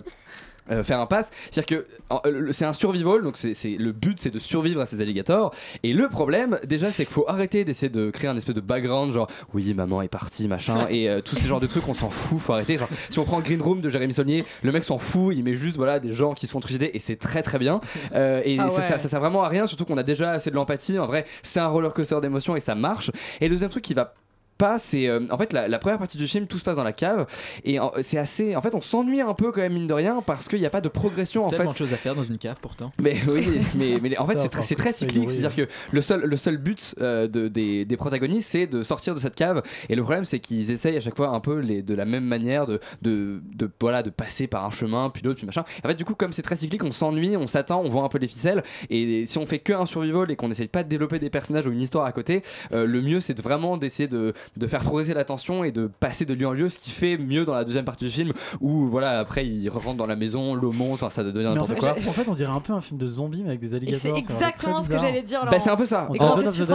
euh, faire un pass, c'est-à-dire que euh, c'est un survival, donc c'est le but c'est de survivre à ces alligators. Et le problème, déjà, c'est qu'il faut arrêter d'essayer de créer un espèce de background, genre oui, maman est partie, machin, et euh, tous ces genres de trucs, on s'en fout, faut arrêter. Genre, si on prend Green Room de Jérémy Saulnier, le mec s'en fout, il met juste voilà des gens qui se font trucider, et c'est très très bien. Et Ah ça, ça sert vraiment à rien, surtout qu'on a déjà assez de l'empathie. En vrai, c'est un roller coaster d'émotions et ça marche. Et le deuxième truc qui va pas, c'est euh, en fait la, la première partie du film, tout se passe dans la cave et c'est assez. En fait, on s'ennuie un peu quand même mine de rien parce qu'il n'y a pas de progression en Tellement fait. de choses à faire dans une cave pourtant. Mais oui, mais, mais en fait c'est très, c'est très c'est cyclique, c'est-à-dire que le seul, le seul but euh, de, des, des protagonistes c'est de sortir de cette cave et le problème c'est qu'ils essayent à chaque fois un peu les, de la même manière de, de, de, voilà, de passer par un chemin puis l'autre puis machin. En fait du coup comme c'est très cyclique on s'ennuie, on s'attend, on voit un peu les ficelles et si on fait que un survival et qu'on essaye pas de développer des personnages ou une histoire à côté, euh, le mieux c'est de vraiment d'essayer de, de faire progresser l'attention et de passer de lieu en lieu, ce qui fait mieux dans la deuxième partie du film où voilà après ils rentrent dans la maison, monte, enfin, ça devient en n'importe fait, quoi. en fait, on dirait un peu un film de zombies mais avec des alligators. c'est exactement ce que j'allais dire. Bah, c'est un peu ça. Dead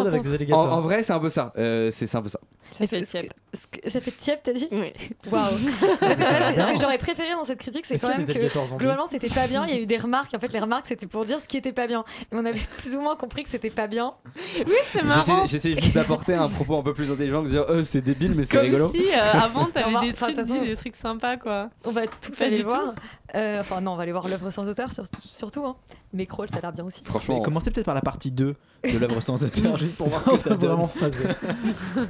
avec des. En, en vrai, c'est un peu ça. Euh, c'est c'est un peu ça. Ça fait que- tiep. ce que- Ça fait tiep, t'as dit Oui. Waouh que ce- que j'aurais préféré dans cette critique, c'est quand même que globalement c'était pas bien. Il y a eu des remarques. En fait, les remarques c'était pour dire ce qui était pas bien. Mais on avait plus ou moins compris que c'était pas bien. C'est J'essaie marrant. j'essaie juste d'apporter un propos un peu plus intelligent, de dire euh, c'est débile, mais c'est Comme rigolo. si euh, avant t'avais des trucs dit des trucs sympas quoi. On va tous Pas aller du voir. Euh, enfin non, on va aller voir l'œuvre sans auteur sur- surtout. Hein. Mais Crawl, ça a l'air bien aussi. Franchement, Mais commencez peut-être par la partie 2 de l'œuvre sans auteur, juste pour voir ce que ça donne. vraiment phasé.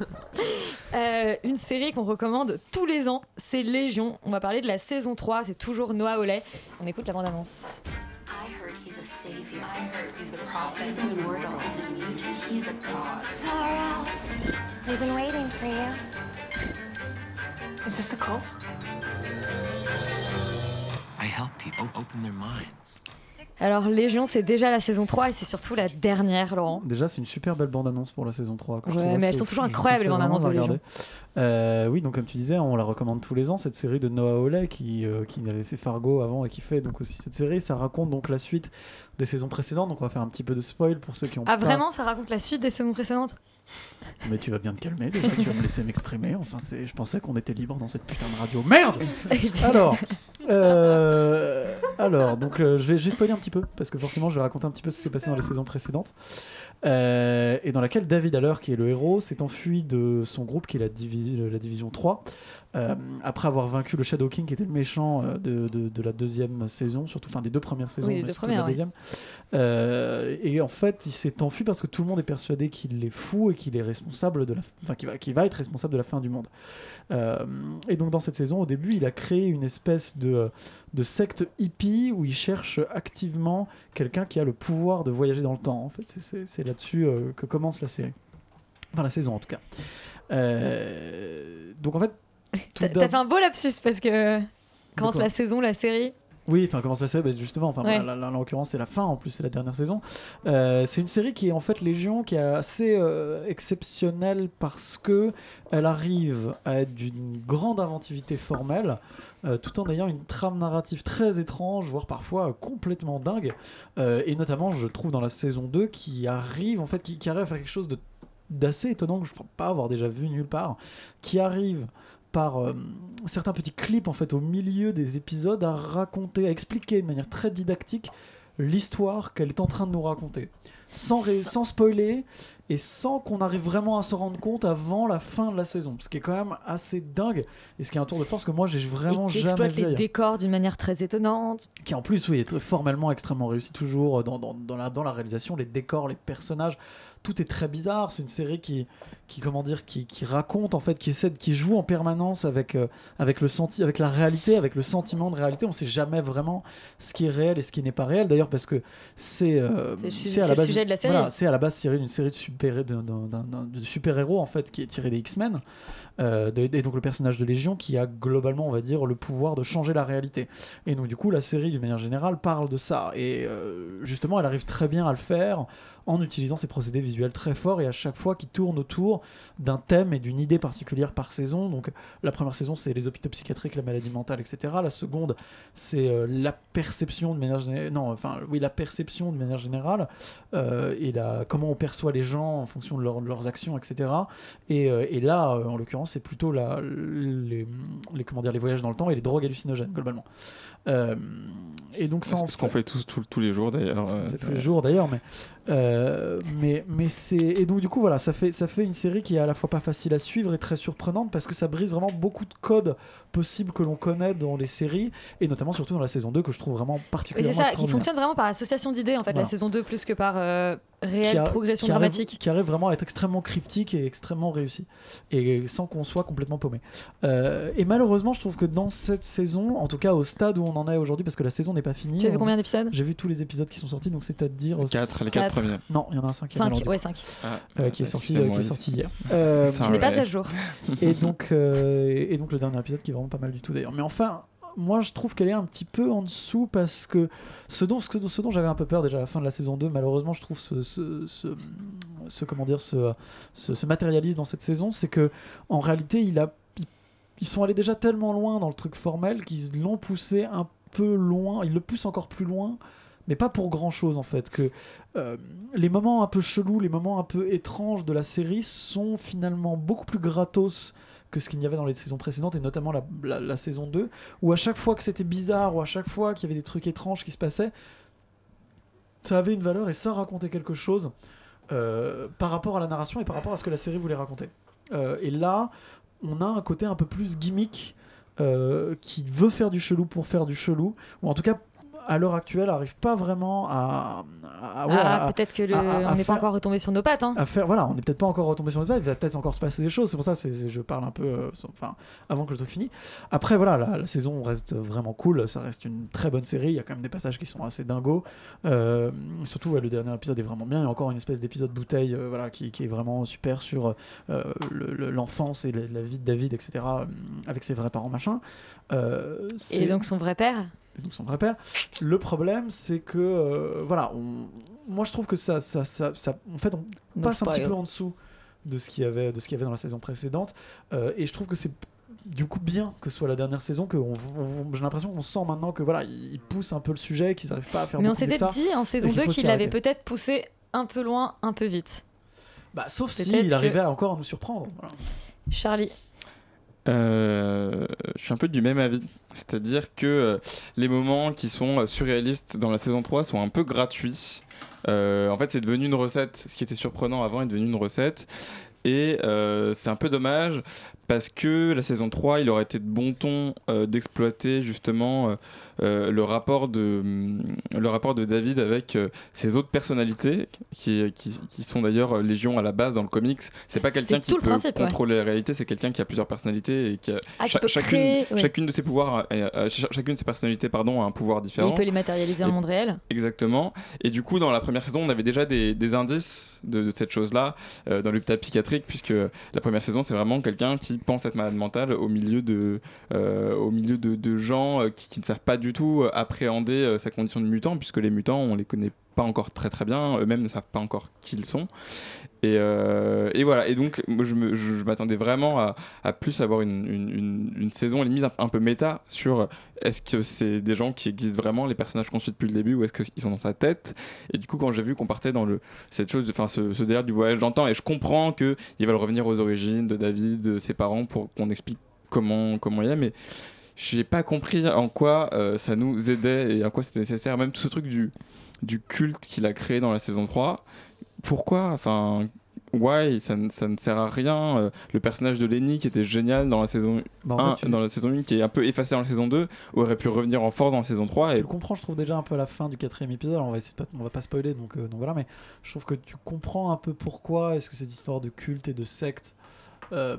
Euh, une série qu'on recommande tous les ans, c'est Légion. On va parler de la saison 3, c'est toujours Noah Olay. On écoute la bande-annonce. I heard he's a savior. I heard he's a prophet. He's immortal. He's immune. He's a god. Alice, we've been waiting for you. Is this a cult? I help people open their minds. Alors Légion, c'est déjà la saison 3 et c'est surtout la dernière, Laurent. Déjà, c'est une super belle bande-annonce pour la saison 3. que je Ouais, mais elles sont toujours incroyables, les bandes-annonces de regarder. Euh, oui, donc comme tu disais, on la recommande tous les ans, cette série de Noah Hawley qui, euh, qui avait fait Fargo avant et qui fait donc aussi cette série. Ça raconte donc la suite des saisons précédentes, donc on va faire un petit peu de spoil pour ceux qui ont Ah pas- vraiment, ça raconte la suite des saisons précédentes? Mais tu vas bien te calmer, tu vas me laisser m'exprimer. Enfin, c'est, je pensais qu'on était libre dans cette putain de radio. Merde Alors, euh, alors, donc euh, je vais, je vais spoiler un petit peu parce que forcément, je vais raconter un petit peu ce qui s'est passé dans les saisons précédentes Euh, et dans laquelle David Haller, qui est le héros, s'est enfui de son groupe qui est la, divi- la division 3 euh, après avoir vaincu le Shadow King qui était le méchant euh, de, de- de la deuxième saison, surtout enfin des deux premières saisons, Oui, les mais deux surtout de la ouais. deuxième. Euh, et en fait, il s'est enfui parce que tout le monde est persuadé qu'il est fou et qu'il est responsable de la, enfin, qu'il va, va être responsable de la fin du monde. Et donc dans cette saison, au début, il a créé une espèce de, de secte hippie où il cherche activement quelqu'un qui a le pouvoir de voyager dans le temps. En fait, C'est- là-dessus que commence la série, enfin la saison en tout cas. Donc en fait, T'as fait un beau lapsus parce que commence la saison, la série. Oui, enfin comment ça se fait bah, justement, enfin Ouais. en l'occurrence c'est la fin en plus, c'est la dernière saison. Euh, c'est une série qui est en fait Légion qui est assez euh, exceptionnelle parce que elle arrive à être d'une grande inventivité formelle euh, tout en ayant une trame narrative très étrange, voire parfois complètement dingue. Et notamment je trouve dans la saison 2 qui arrive en fait qui, qui arrive à faire quelque chose de d'assez étonnant que je ne crois pas avoir déjà vu nulle part, qui arrive par euh, certains petits clips en fait au milieu des épisodes à raconter, à expliquer de manière très didactique l'histoire qu'elle est en train de nous raconter, sans, ré- sans spoiler et sans qu'on arrive vraiment à se rendre compte avant la fin de la saison, ce qui est quand même assez dingue et ce qui est un tour de force que moi j'ai vraiment et qui jamais exploite vu les ailleurs. décors d'une manière très étonnante. qui en plus oui, est très- formellement extrêmement réussi toujours dans, dans, dans la, dans la réalisation, les décors, les personnages, tout est très bizarre. C'est une série qui, qui comment dire, qui, qui raconte en fait, qui essaie, qui joue en permanence avec, euh, avec le senti, avec la réalité, avec le sentiment de réalité. On sait jamais vraiment ce qui est réel et ce qui n'est pas réel. D'ailleurs parce que c'est euh, C'est à la base sujet de la série. voilà, c'est à la base tiré d'une série de super de héros en fait qui est tiré des X-Men. Euh, de- et donc le personnage de Légion qui a globalement on va dire le pouvoir de changer la réalité et donc du coup la série d'une manière générale parle de ça et justement elle arrive très bien à le faire en utilisant ces procédés visuels très forts et à chaque fois qui tournent autour d'un thème et d'une idée particulière par saison. Donc la première saison c'est les hôpitaux psychiatriques la maladie mentale etc la seconde c'est euh, la perception de manière générale non enfin oui la perception de manière générale euh, et la, comment on perçoit les gens en fonction de, leur- de leurs actions etc et, euh, et là en l'occurrence c'est plutôt la, les, les, comment dire, les voyages dans le temps et les drogues hallucinogènes globalement et donc ça en Ce qu'on fait tous, tous, tous les jours d'ailleurs. euh, fait tous les jours d'ailleurs mais euh, mais mais c'est et donc du coup voilà ça fait ça fait une série qui est à la fois pas facile à suivre et très surprenante parce que ça brise vraiment beaucoup de codes possibles que l'on connaît dans les séries et notamment surtout dans la saison 2 que je trouve vraiment particulièrement c'est ça, qui fonctionne vraiment par association d'idées en fait, Voilà. la saison 2 plus que par euh, réelle a- progression qui arrive- dramatique. qui arrive vraiment à être extrêmement cryptique et extrêmement réussi et sans qu'on soit complètement paumé Euh, et malheureusement je trouve que dans cette saison en tout cas au stade où on en est aujourd'hui parce que la saison n'est pas finie Tu as vu combien d'épisodes? J'ai vu tous les épisodes qui sont sortis donc c'est à dire Quatre, les quatre premiers. non il y en a un cinquième alors, Cinq, du ouais, coup. 5. Ah, Euh, qui est sorti, qui est sorti hier. Euh, Je n'ai pas à jour. et donc euh, et donc le dernier épisode qui est pas mal du tout d'ailleurs. Mais enfin moi je trouve qu'elle est un petit peu en dessous parce que ce dont, ce, ce dont j'avais un peu peur déjà à la fin de la saison 2 malheureusement je trouve ce, ce, ce, comment dire se matérialise dans cette saison c'est que en réalité il a ils- ils sont allés déjà tellement loin dans le truc formel qu'ils l'ont poussé un peu loin ils le poussent encore plus loin mais pas pour grand chose en fait que euh, les moments un peu chelous les moments un peu étranges de la série sont finalement beaucoup plus gratos que ce qu'il y avait dans les saisons précédentes et notamment la, saison 2 où à chaque fois que c'était bizarre ou à chaque fois qu'il y avait des trucs étranges qui se passaient ça avait une valeur et ça racontait quelque chose euh, par rapport à la narration et par rapport à ce que la série voulait raconter. Euh, et là on a un côté un peu plus gimmick euh, qui veut faire du chelou pour faire du chelou ou en tout cas à l'heure actuelle arrive pas vraiment à, à- ouais, Ah, à- peut-être que le... à- on n'est pas encore retombé sur nos pattes. Hein. à faire voilà on n'est peut-être pas encore retombé sur le tas il va peut-être encore se passer des choses c'est pour ça c'est- je parle un peu euh, enfin avant que le truc finisse après voilà la, la saison reste vraiment cool ça reste une très bonne série il y a quand même des passages qui sont assez dingos Euh, surtout ouais, le dernier épisode est vraiment bien il y a encore une espèce d'épisode bouteille euh, voilà qui, qui est vraiment super sur le- le- l'enfance et la, la vie de David etc avec ses vrais parents machin Et donc son vrai père et donc son vrai père. Le problème, c'est que euh, voilà, on- moi je trouve que ça, ça, ça, ça- en fait, on passe un petit peu en dessous de ce qu'il y avait, de ce qu'il y avait dans la saison précédente, Euh, et je trouve que c'est du coup bien que ce soit la dernière saison que on- on- j'ai l'impression qu'on sent maintenant que voilà, ils poussent un peu le sujet, qu'ils n'arrivent pas à faire. Mais on s'était dit en saison qu'il 2 faut qu'il l'avait peut-être poussé un peu loin, un peu vite. Bah, sauf s'il arrivait à encore à nous surprendre. voilà. Charlie. Euh, je suis un peu du même avis. C'est-à-dire que euh, les moments qui sont euh, surréalistes dans la saison 3 sont un peu gratuits. En fait, c'est devenu une recette. Ce qui était surprenant avant est devenu une recette. Et c'est un peu dommage parce que la saison 3, il aurait été de bon ton euh, d'exploiter justement euh, euh, le, rapport de, le rapport de David avec euh, ses autres personnalités, qui, qui, qui sont d'ailleurs Légion à la base dans le comics. C'est pas quelqu'un qui peut principe, ouais. contrôler la réalité, c'est quelqu'un qui a plusieurs personnalités et qui a Ah, cha- chacune, créer, ouais. chacune de ses pouvoirs, ch- chacune de ses personnalités pardon, a un pouvoir Et différent. il peut les matérialiser dans Et- le monde réel. Exactement. Et du coup, dans la première saison, on avait déjà des, des indices de, de cette chose-là dans l'hôpital psychiatrique, puisque la première saison, c'est vraiment quelqu'un qui pense être malade mental au milieu de, euh, gens euh, qui, qui ne savent pas du tout appréhender euh, sa condition de mutant, puisque les mutants, on les connaît pas encore très très bien, eux-mêmes ne savent pas encore qui ils sont. Et, euh, et voilà, et donc moi, je m'attendais vraiment à, plus avoir une, une, une- une saison limite un, un peu méta sur est-ce que c'est des gens qui existent vraiment, les personnages qu'on suit depuis le début, ou est-ce qu'ils sont dans sa tête? Et du coup, quand j'ai vu qu'on partait dans le, cette chose, enfin ce, ce délire du voyage dans le temps, et je comprends qu'ils veulent revenir aux origines de David, de ses parents, pour qu'on explique comment, comment il est, mais j'ai pas compris en quoi euh, ça nous aidait et en quoi c'était nécessaire. Même tout ce truc du, du culte qu'il a créé dans la saison 3. Pourquoi Enfin, why? Ça, ne- ça ne sert à rien. Euh, le personnage de Lenny qui était génial dans la saison Bah, en 1, fait, tu- dans la saison 1, qui est un peu effacé dans la saison 2, aurait pu revenir en force dans la saison 3. Tu Et le comprends, je trouve déjà un peu à la fin du quatrième épisode. Alors, on va essayer de pas, on va pas spoiler, donc, euh, donc voilà. Mais je trouve que tu comprends un peu pourquoi est-ce que cette histoire de culte et de secte, euh,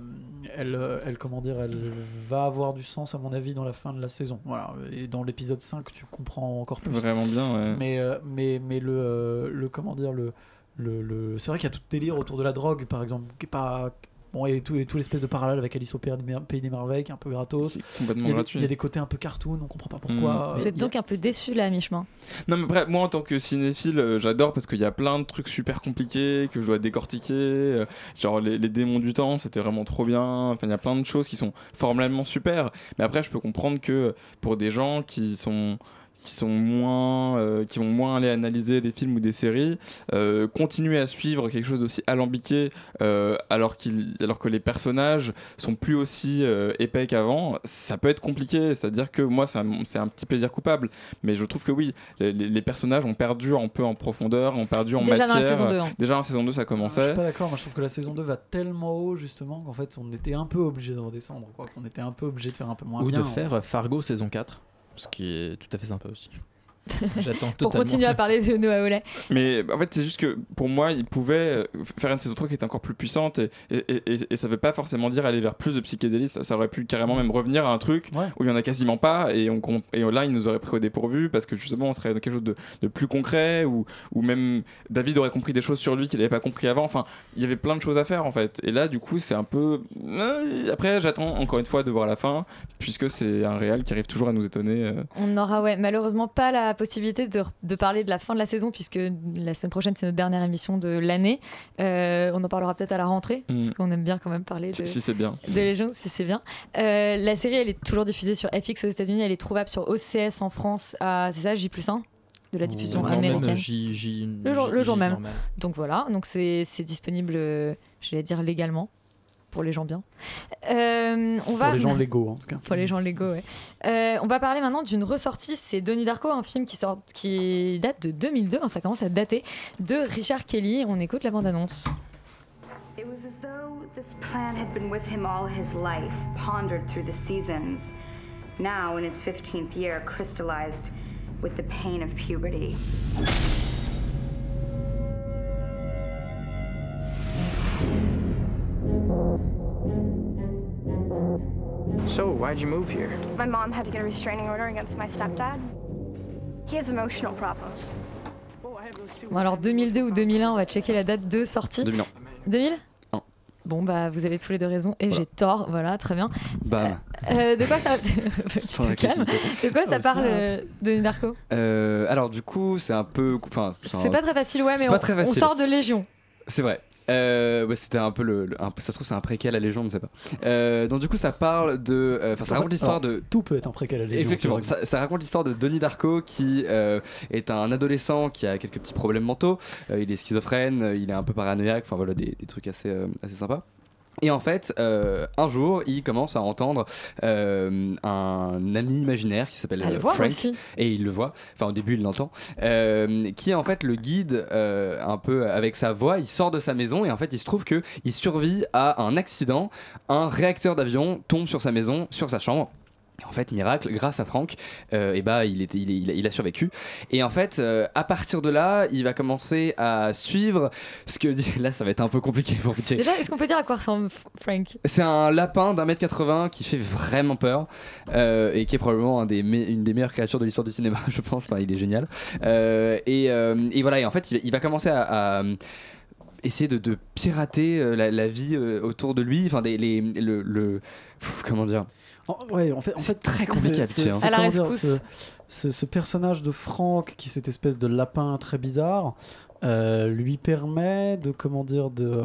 elle, euh, elle, comment dire, elle va avoir du sens à mon avis dans la fin de la saison. Voilà. Et dans l'épisode 5, tu comprends encore plus. Vraiment bien, ouais. Mais, euh, mais, mais le, euh, le, comment dire, le, le, le- c'est vrai qu'il y a tout le délire autour de la drogue, par exemple, qui est pas. Bon, et tout, et tout l'espèce de parallèle avec Alice au Pays des Mer- Pays des Merveilles, qui est un peu gratos. complètement il, y a des, gratuit. il y a des côtés un peu cartoon, on comprend pas pourquoi. Vous êtes donc un peu déçu là à mi-chemin. Non mais bref, moi en tant que cinéphile, euh, j'adore parce qu'il y a plein de trucs super compliqués que je dois décortiquer. euh, genre les, les démons du temps, c'était vraiment trop bien. Enfin, il y a plein de choses qui sont formellement super. Mais après, je peux comprendre que pour des gens qui sont qui sont moins euh, qui vont moins aller analyser des films ou des séries euh, continuer à suivre quelque chose d'aussi alambiqué euh, alors qu'il alors que les personnages sont plus aussi euh, épais qu'avant ça peut être compliqué c'est à dire que moi c'est un, c'est un petit plaisir coupable mais je trouve que oui les, personnages ont perdu un peu en profondeur ont perdu en Déjà dans matière la saison deux, hein. déjà en saison 2 ça Je commençait suis pas d'accord, moi je trouve que la saison 2 va tellement haut justement qu'en fait on était un peu obligé de redescendre, quoi. qu'on était un peu obligé de faire un peu moins Ou bien. de faire Fargo saison 4, ce qui est tout à fait sympa aussi. J'attends Pour continuer à parler de Noah Oley. Mais en fait, c'est juste que pour moi, il pouvait euh, faire une saison 3 qui était encore plus puissante et, et, et, et ça veut pas forcément dire aller vers plus de psychédélisme. Ça, ça aurait pu carrément même revenir à un truc où il y en a quasiment pas et, on, com- et là, il nous aurait pris au dépourvu parce que justement, on serait dans quelque chose de, de plus concret ou, ou même David aurait compris des choses sur lui qu'il avait pas compris avant. Enfin, il y avait plein de choses à faire en fait. Et là, du coup, c'est un peu. Euh, Après, j'attends encore une fois de voir la fin puisque c'est un réel qui arrive toujours à nous étonner. euh. On n'aura ouais, malheureusement pas la possibilité de, de parler de la fin de la saison puisque la semaine prochaine c'est notre dernière émission de l'année. Euh, on en parlera peut-être à la rentrée Mm. parce qu'on aime bien quand même parler de, Si- si c'est bien. de si c'est bien. Euh, la série elle est toujours diffusée sur FX aux États-Unis, elle est trouvable sur OCS en France à c'est ça J plus 1 de la diffusion Le même, américaine. J- J- le jour, le J jour même. normal. Donc voilà, donc c'est c'est disponible, euh, j'allais dire légalement pour les gens bien. Euh, on va Pour les gens légaux en tout cas. pour les gens légaux, ouais. Euh, on va parler maintenant d'une ressortie, c'est Donnie Darko, un film qui, sort, qui date de 2002, hein, ça commence à dater, de Richard Kelly. On écoute la bande-annonce. It was as though this plan had been with him all his life, pondered through the seasons. Now, in his 15th year, crystallized with the pain of puberty. So, why'd you move here? My mom had to get a restraining order against my stepdad. He has emotional problems. Bon, alors 2002 ou 2001, on va checker la date de sortie. 2001. 2000 Non. Bon, bah vous avez tous les deux raison et j'ai tort, voilà, très bien. Bam. Euh, de quoi ça. tu te calmes. De quoi ça Oh, parle, euh, Donnie Darko Euh, alors du coup, c'est un peu, enfin, C'est un- pas très facile, ouais, mais on, très on sort de Légion. C'est vrai. Euh, ouais, c'était un peu le, le- un peu- ça se trouve c'est un préquel à Légion, on ne sait pas. Euh, donc du coup ça parle de, euh, enfin ça raconte l'histoire de Tout peut être un préquel à Légion. Effectivement, ça, ça raconte l'histoire de Denis Darko qui euh, est un adolescent qui a quelques petits problèmes mentaux. Il est schizophrène, il est un peu paranoïaque, enfin voilà des, des trucs assez, assez sympas. Et en fait, euh, un jour, il commence à entendre euh, un ami imaginaire qui s'appelle euh, Frank, aussi. et il le voit. Enfin, au début, il l'entend, qui en fait le guide un peu avec sa voix. Il sort de sa maison et en fait, il se trouve que il survit à un accident. Un réacteur d'avion tombe sur sa maison, sur sa chambre. En fait, miracle, grâce à Franck, euh, et bah, il, était, il, est- il a, survécu. Et en fait, euh, à partir de là, il va commencer à suivre ce que dit. Là, ça va être un peu compliqué pour. Déjà, est-ce qu'on peut dire à quoi ressemble Frank? C'est un lapin d'un mètre 80 qui fait vraiment peur euh, et qui est probablement un des me- une des meilleures créatures de l'histoire du cinéma, je pense. Enfin, il est génial. Euh, et, et voilà, et en fait, il, il va commencer à. à- essayer de, de pirater la, la vie autour de lui. Enfin, les, le, comment dire? En- ouais, en fait, en fait très compliqué à c'est- À ce, ce- ce personnage de Franck, qui est cette espèce de lapin très bizarre, euh, lui permet de comment dire de euh,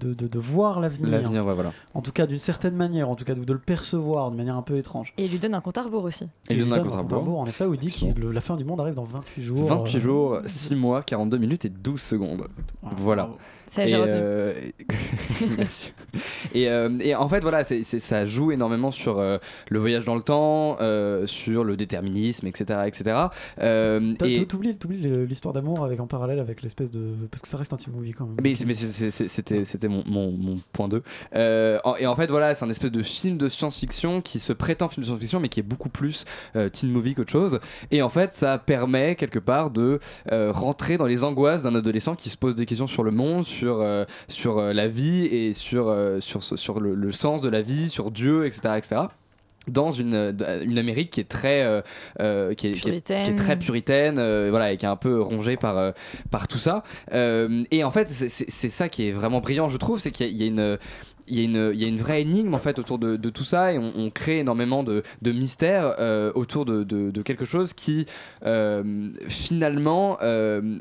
de, de- de voir l'avenir. L'avenir, ouais, voilà. En tout cas, d'une certaine manière, en tout cas, de, de le percevoir d'une manière un peu étrange. Et il lui donne un compte à rebours aussi. Et il lui donne un compte à rebours. en effet, où il dit que le- la fin du monde arrive dans 28 jours. 28 euh, jours, 6 mois, 42 minutes et 12 secondes. Voilà. Ça, et, j'ai retenu. euh, Merci. Et, euh, et en fait, voilà, c'est c'est- ça joue énormément sur euh, le voyage dans le temps, euh, sur le déterminisme, etc. etc. Euh, T'as- et- T'oublies le- l'histoire d'amour avec en parallèle avec l'espèce de parce que ça reste un team movie quand même. Mais, mais c'était mon, mon, mon point 2. Euh, et en fait, voilà, c'est un espèce de film de science-fiction qui se prétend film de science-fiction, mais qui est beaucoup plus euh, teen movie qu'autre chose. Et en fait, ça permet quelque part de euh, rentrer dans les angoisses d'un adolescent qui se pose des questions sur le monde, sur, euh, sur la vie et sur, sur, sur le, le sens de la vie, sur Dieu, etc. etc dans une, euh, une Amérique qui est très euh, euh, qui, est, qui, est, qui est Puritaine. très puritaine euh, voilà et qui est un peu rongée par euh, par tout ça Euh, et en fait c'est- ça qui est vraiment brillant je trouve c'est qu'il y, a- il y a une il y, a une, il y a une vraie énigme en fait autour de, de tout ça et on, on crée énormément de, de mystères euh, autour de, de- de quelque chose qui euh, finalement euh,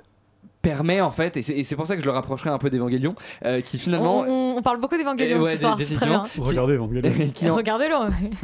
permet en fait et c'est pour ça que je le rapprocherai un peu d'Evangelion euh, qui finalement On, on- on parle beaucoup d'Evangelion Eh ouais, ce soir, c'est très bien. Regardez Evangelion. Qui en- Regardez-le.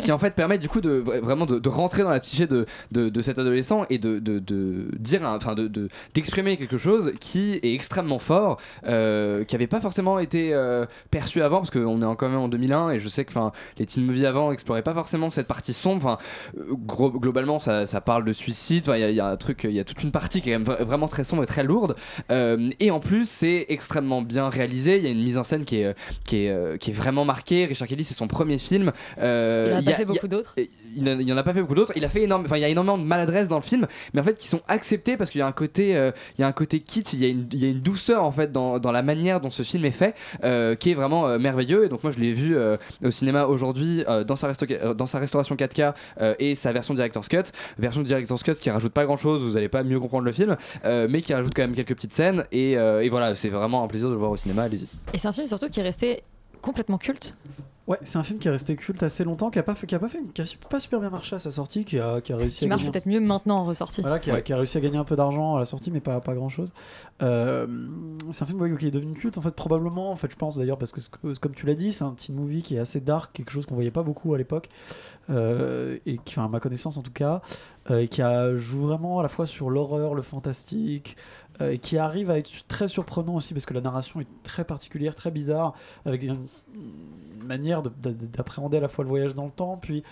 qui en fait permet du coup de vra- vraiment de, de rentrer dans la psyché de, de, de cet adolescent et de, de, de dire enfin de de- d'exprimer quelque chose qui est extrêmement fort euh, qui avait pas forcément été euh, perçu avant parce qu'on est quand même en 2001 et je sais que enfin les teen movies avant exploraient pas forcément cette partie sombre euh, gros- globalement ça, ça parle de suicide il y, a- il y a un truc il y a toute une partie qui est quand même vra- vraiment très sombre et très lourde Euh, et en plus c'est extrêmement bien réalisé il y a une mise en scène qui est qui est, euh, qui est vraiment marquée Richard Kelly c'est son premier film Euh, Il en a y pas a- fait a- beaucoup d'autres. il en- il y en a pas fait beaucoup d'autres. Il a fait énorme, enfin il y a énormément de maladresse dans le film, mais en fait qui sont acceptés parce qu'il y a un côté, euh, il y a un côté kitsch, il y a une, il y a une douceur en fait dans, dans la manière dont ce film est fait, euh, qui est vraiment euh, merveilleux. Et donc moi je l'ai vu euh, au cinéma aujourd'hui euh, dans sa euh, dans sa restauration 4K euh, et sa version director's cut, version director's cut qui rajoute pas grand chose, vous allez pas mieux comprendre le film, euh, mais qui rajoute quand même quelques petites scènes. Et, euh, et voilà, c'est vraiment un plaisir de le voir au cinéma. Allez-y. Et c'est un film surtout qui est resté complètement culte. Ouais, c'est un film qui est resté culte assez longtemps, qui a pas fait, qui a pas fait, qui a pas super bien marché à sa sortie, qui a, qui a réussi Qui à marche gagner- peut-être mieux maintenant en ressorti. Voilà, qui a, qui a réussi à gagner un peu d'argent à la sortie, mais pas, pas grand chose. c'est un film ouais, qui est devenu culte, en fait, probablement, en fait, je pense d'ailleurs, parce que, comme tu l'as dit, c'est un petit movie qui est assez dark, quelque chose qu'on voyait pas beaucoup à l'époque, euh, et qui, enfin, à ma connaissance en tout cas, euh, et qui a, joue vraiment à la fois sur l'horreur, le fantastique, euh, et qui arrive à être très surprenant aussi, parce que la narration est très particulière, très bizarre, avec une, une manière de- de- d'appréhender à la fois le voyage dans le temps, puis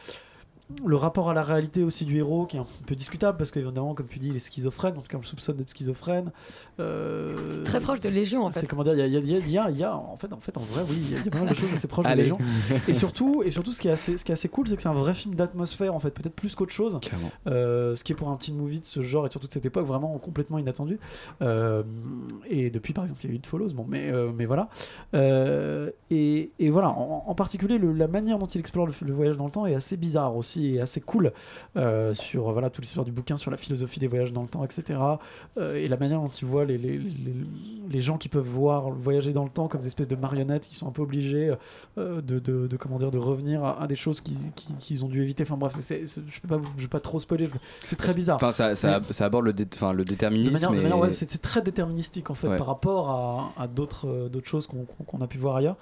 le rapport à la réalité aussi du héros qui est un peu discutable parce qu'évidemment comme tu dis il est schizophrène en tout cas on le soupçonne d'être schizophrène. Euh, C'est très proche de Légion en fait. c'est comment dire il y a, y y y en fait en fait en vrai oui il y a- il y a pas mal de choses assez proches de. Légion et surtout et surtout ce qui est assez ce qui est assez cool c'est que c'est un vrai film d'atmosphère en fait peut-être plus qu'autre chose. Euh, ce qui est pour un teen movie de ce genre et surtout de cette époque vraiment complètement inattendu. Euh, et depuis par exemple il y a eu It Follows bon mais euh, mais voilà. Euh, et, et voilà en, en particulier le- la manière dont il explore le, le voyage dans le temps est assez bizarre aussi et assez cool euh, sur voilà toute l'histoire du bouquin sur la philosophie des voyages dans le temps etc Euh, et la manière dont il voit les, les, les, les gens qui peuvent voir voyager dans le temps comme des espèces de marionnettes qui sont un peu obligés euh, de, de, de, comment dire de revenir à, à des choses qu'ils qui, qu'ils ont dû éviter enfin bref c'est- c'est- c'est- je je vais pas trop spoiler c'est très bizarre Enfin ça, ça, aborde le, dé- enfin, le de déterminisme. manière, de et- manière, ouais, c'est c'est très déterministique en fait Ouais. par rapport à, à d'autres euh, d'autres choses qu'on qu'on- qu'on a pu voir ailleurs.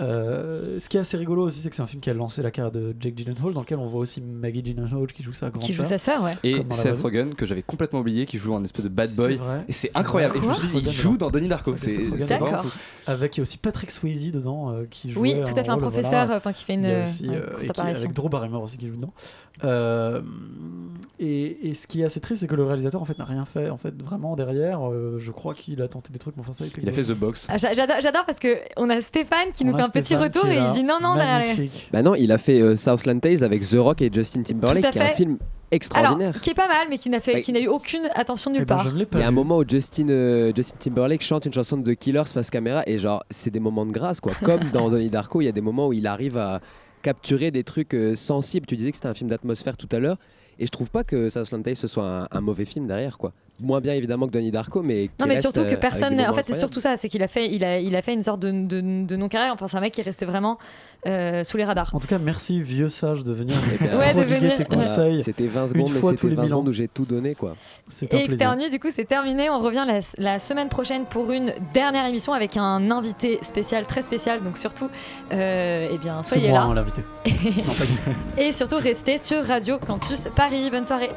Euh, ce qui est assez rigolo aussi, c'est que c'est un film qui a lancé la carrière de Jake Gyllenhaal, dans lequel on voit aussi Maggie Gyllenhaal qui joue sa grande Qui joue sa sœur, ouais. Et Seth. Rogen, que j'avais complètement oublié, qui joue un espèce de bad boy. vrai, Et c'est incroyable. vrai. Et je me il joue dans Donnie Darko. C'est fou. Avec il y a aussi Patrick Swayze dedans euh, qui joue. Oui, tout à fait, un professeur, euh, enfin, qui fait une, Il y a euh, aussi, euh, courte et qui- avec Drew Barrymore aussi qui joue dedans. Euh, et, et ce qui est assez triste, c'est que le réalisateur en fait n'a rien fait. En fait, vraiment derrière, euh, je crois qu'il a tenté des trucs, mais enfin ça a été. Il a fait The Box. Ah, j'a- J'adore parce que on a Stéphane qui On nous a fait un petit retour et il dit non, non, derrière. Bah non, il a fait euh, Southland Tales avec The Rock et Justin Timberlake, qui est un film extraordinaire. Alors, qui est pas mal, mais qui n'a fait, Ouais. qui n'a eu aucune attention Eh nulle ben, part. Il y a un moment où Justin, euh, Justin Timberlake chante une chanson de The Killers face caméra et genre c'est des moments de grâce quoi. Comme dans Donnie Darko, il y a des moments où il arrive à capturer des trucs euh, sensibles. Tu disais que c'était un film d'atmosphère tout à l'heure et je trouve pas que Southland Tales ce soit un, un mauvais film derrière quoi. Moins bien évidemment que Donnie Darko, mais Non mais surtout euh, que avec personne, en fait c'est surtout ça, c'est qu'il a fait, il a, il a fait une sorte de, de, de non-carrière, enfin c'est un mec qui est resté vraiment euh, sous les radars. En tout cas, merci vieux sage de venir Eh bien, Ouais, de venir. tes Voilà. conseils. C'était 20 une secondes, mais c'était les 20 mille ans. secondes où j'ai tout donné quoi. C'est un Et Nuit, du coup, c'est terminé. On revient la, la semaine prochaine pour une dernière émission avec un invité spécial, très spécial. Donc surtout, euh, eh bien, soyez moi là. hein, l'invité. non, pas du tout. Et surtout, restez sur Radio Campus Paris. Bonne soirée.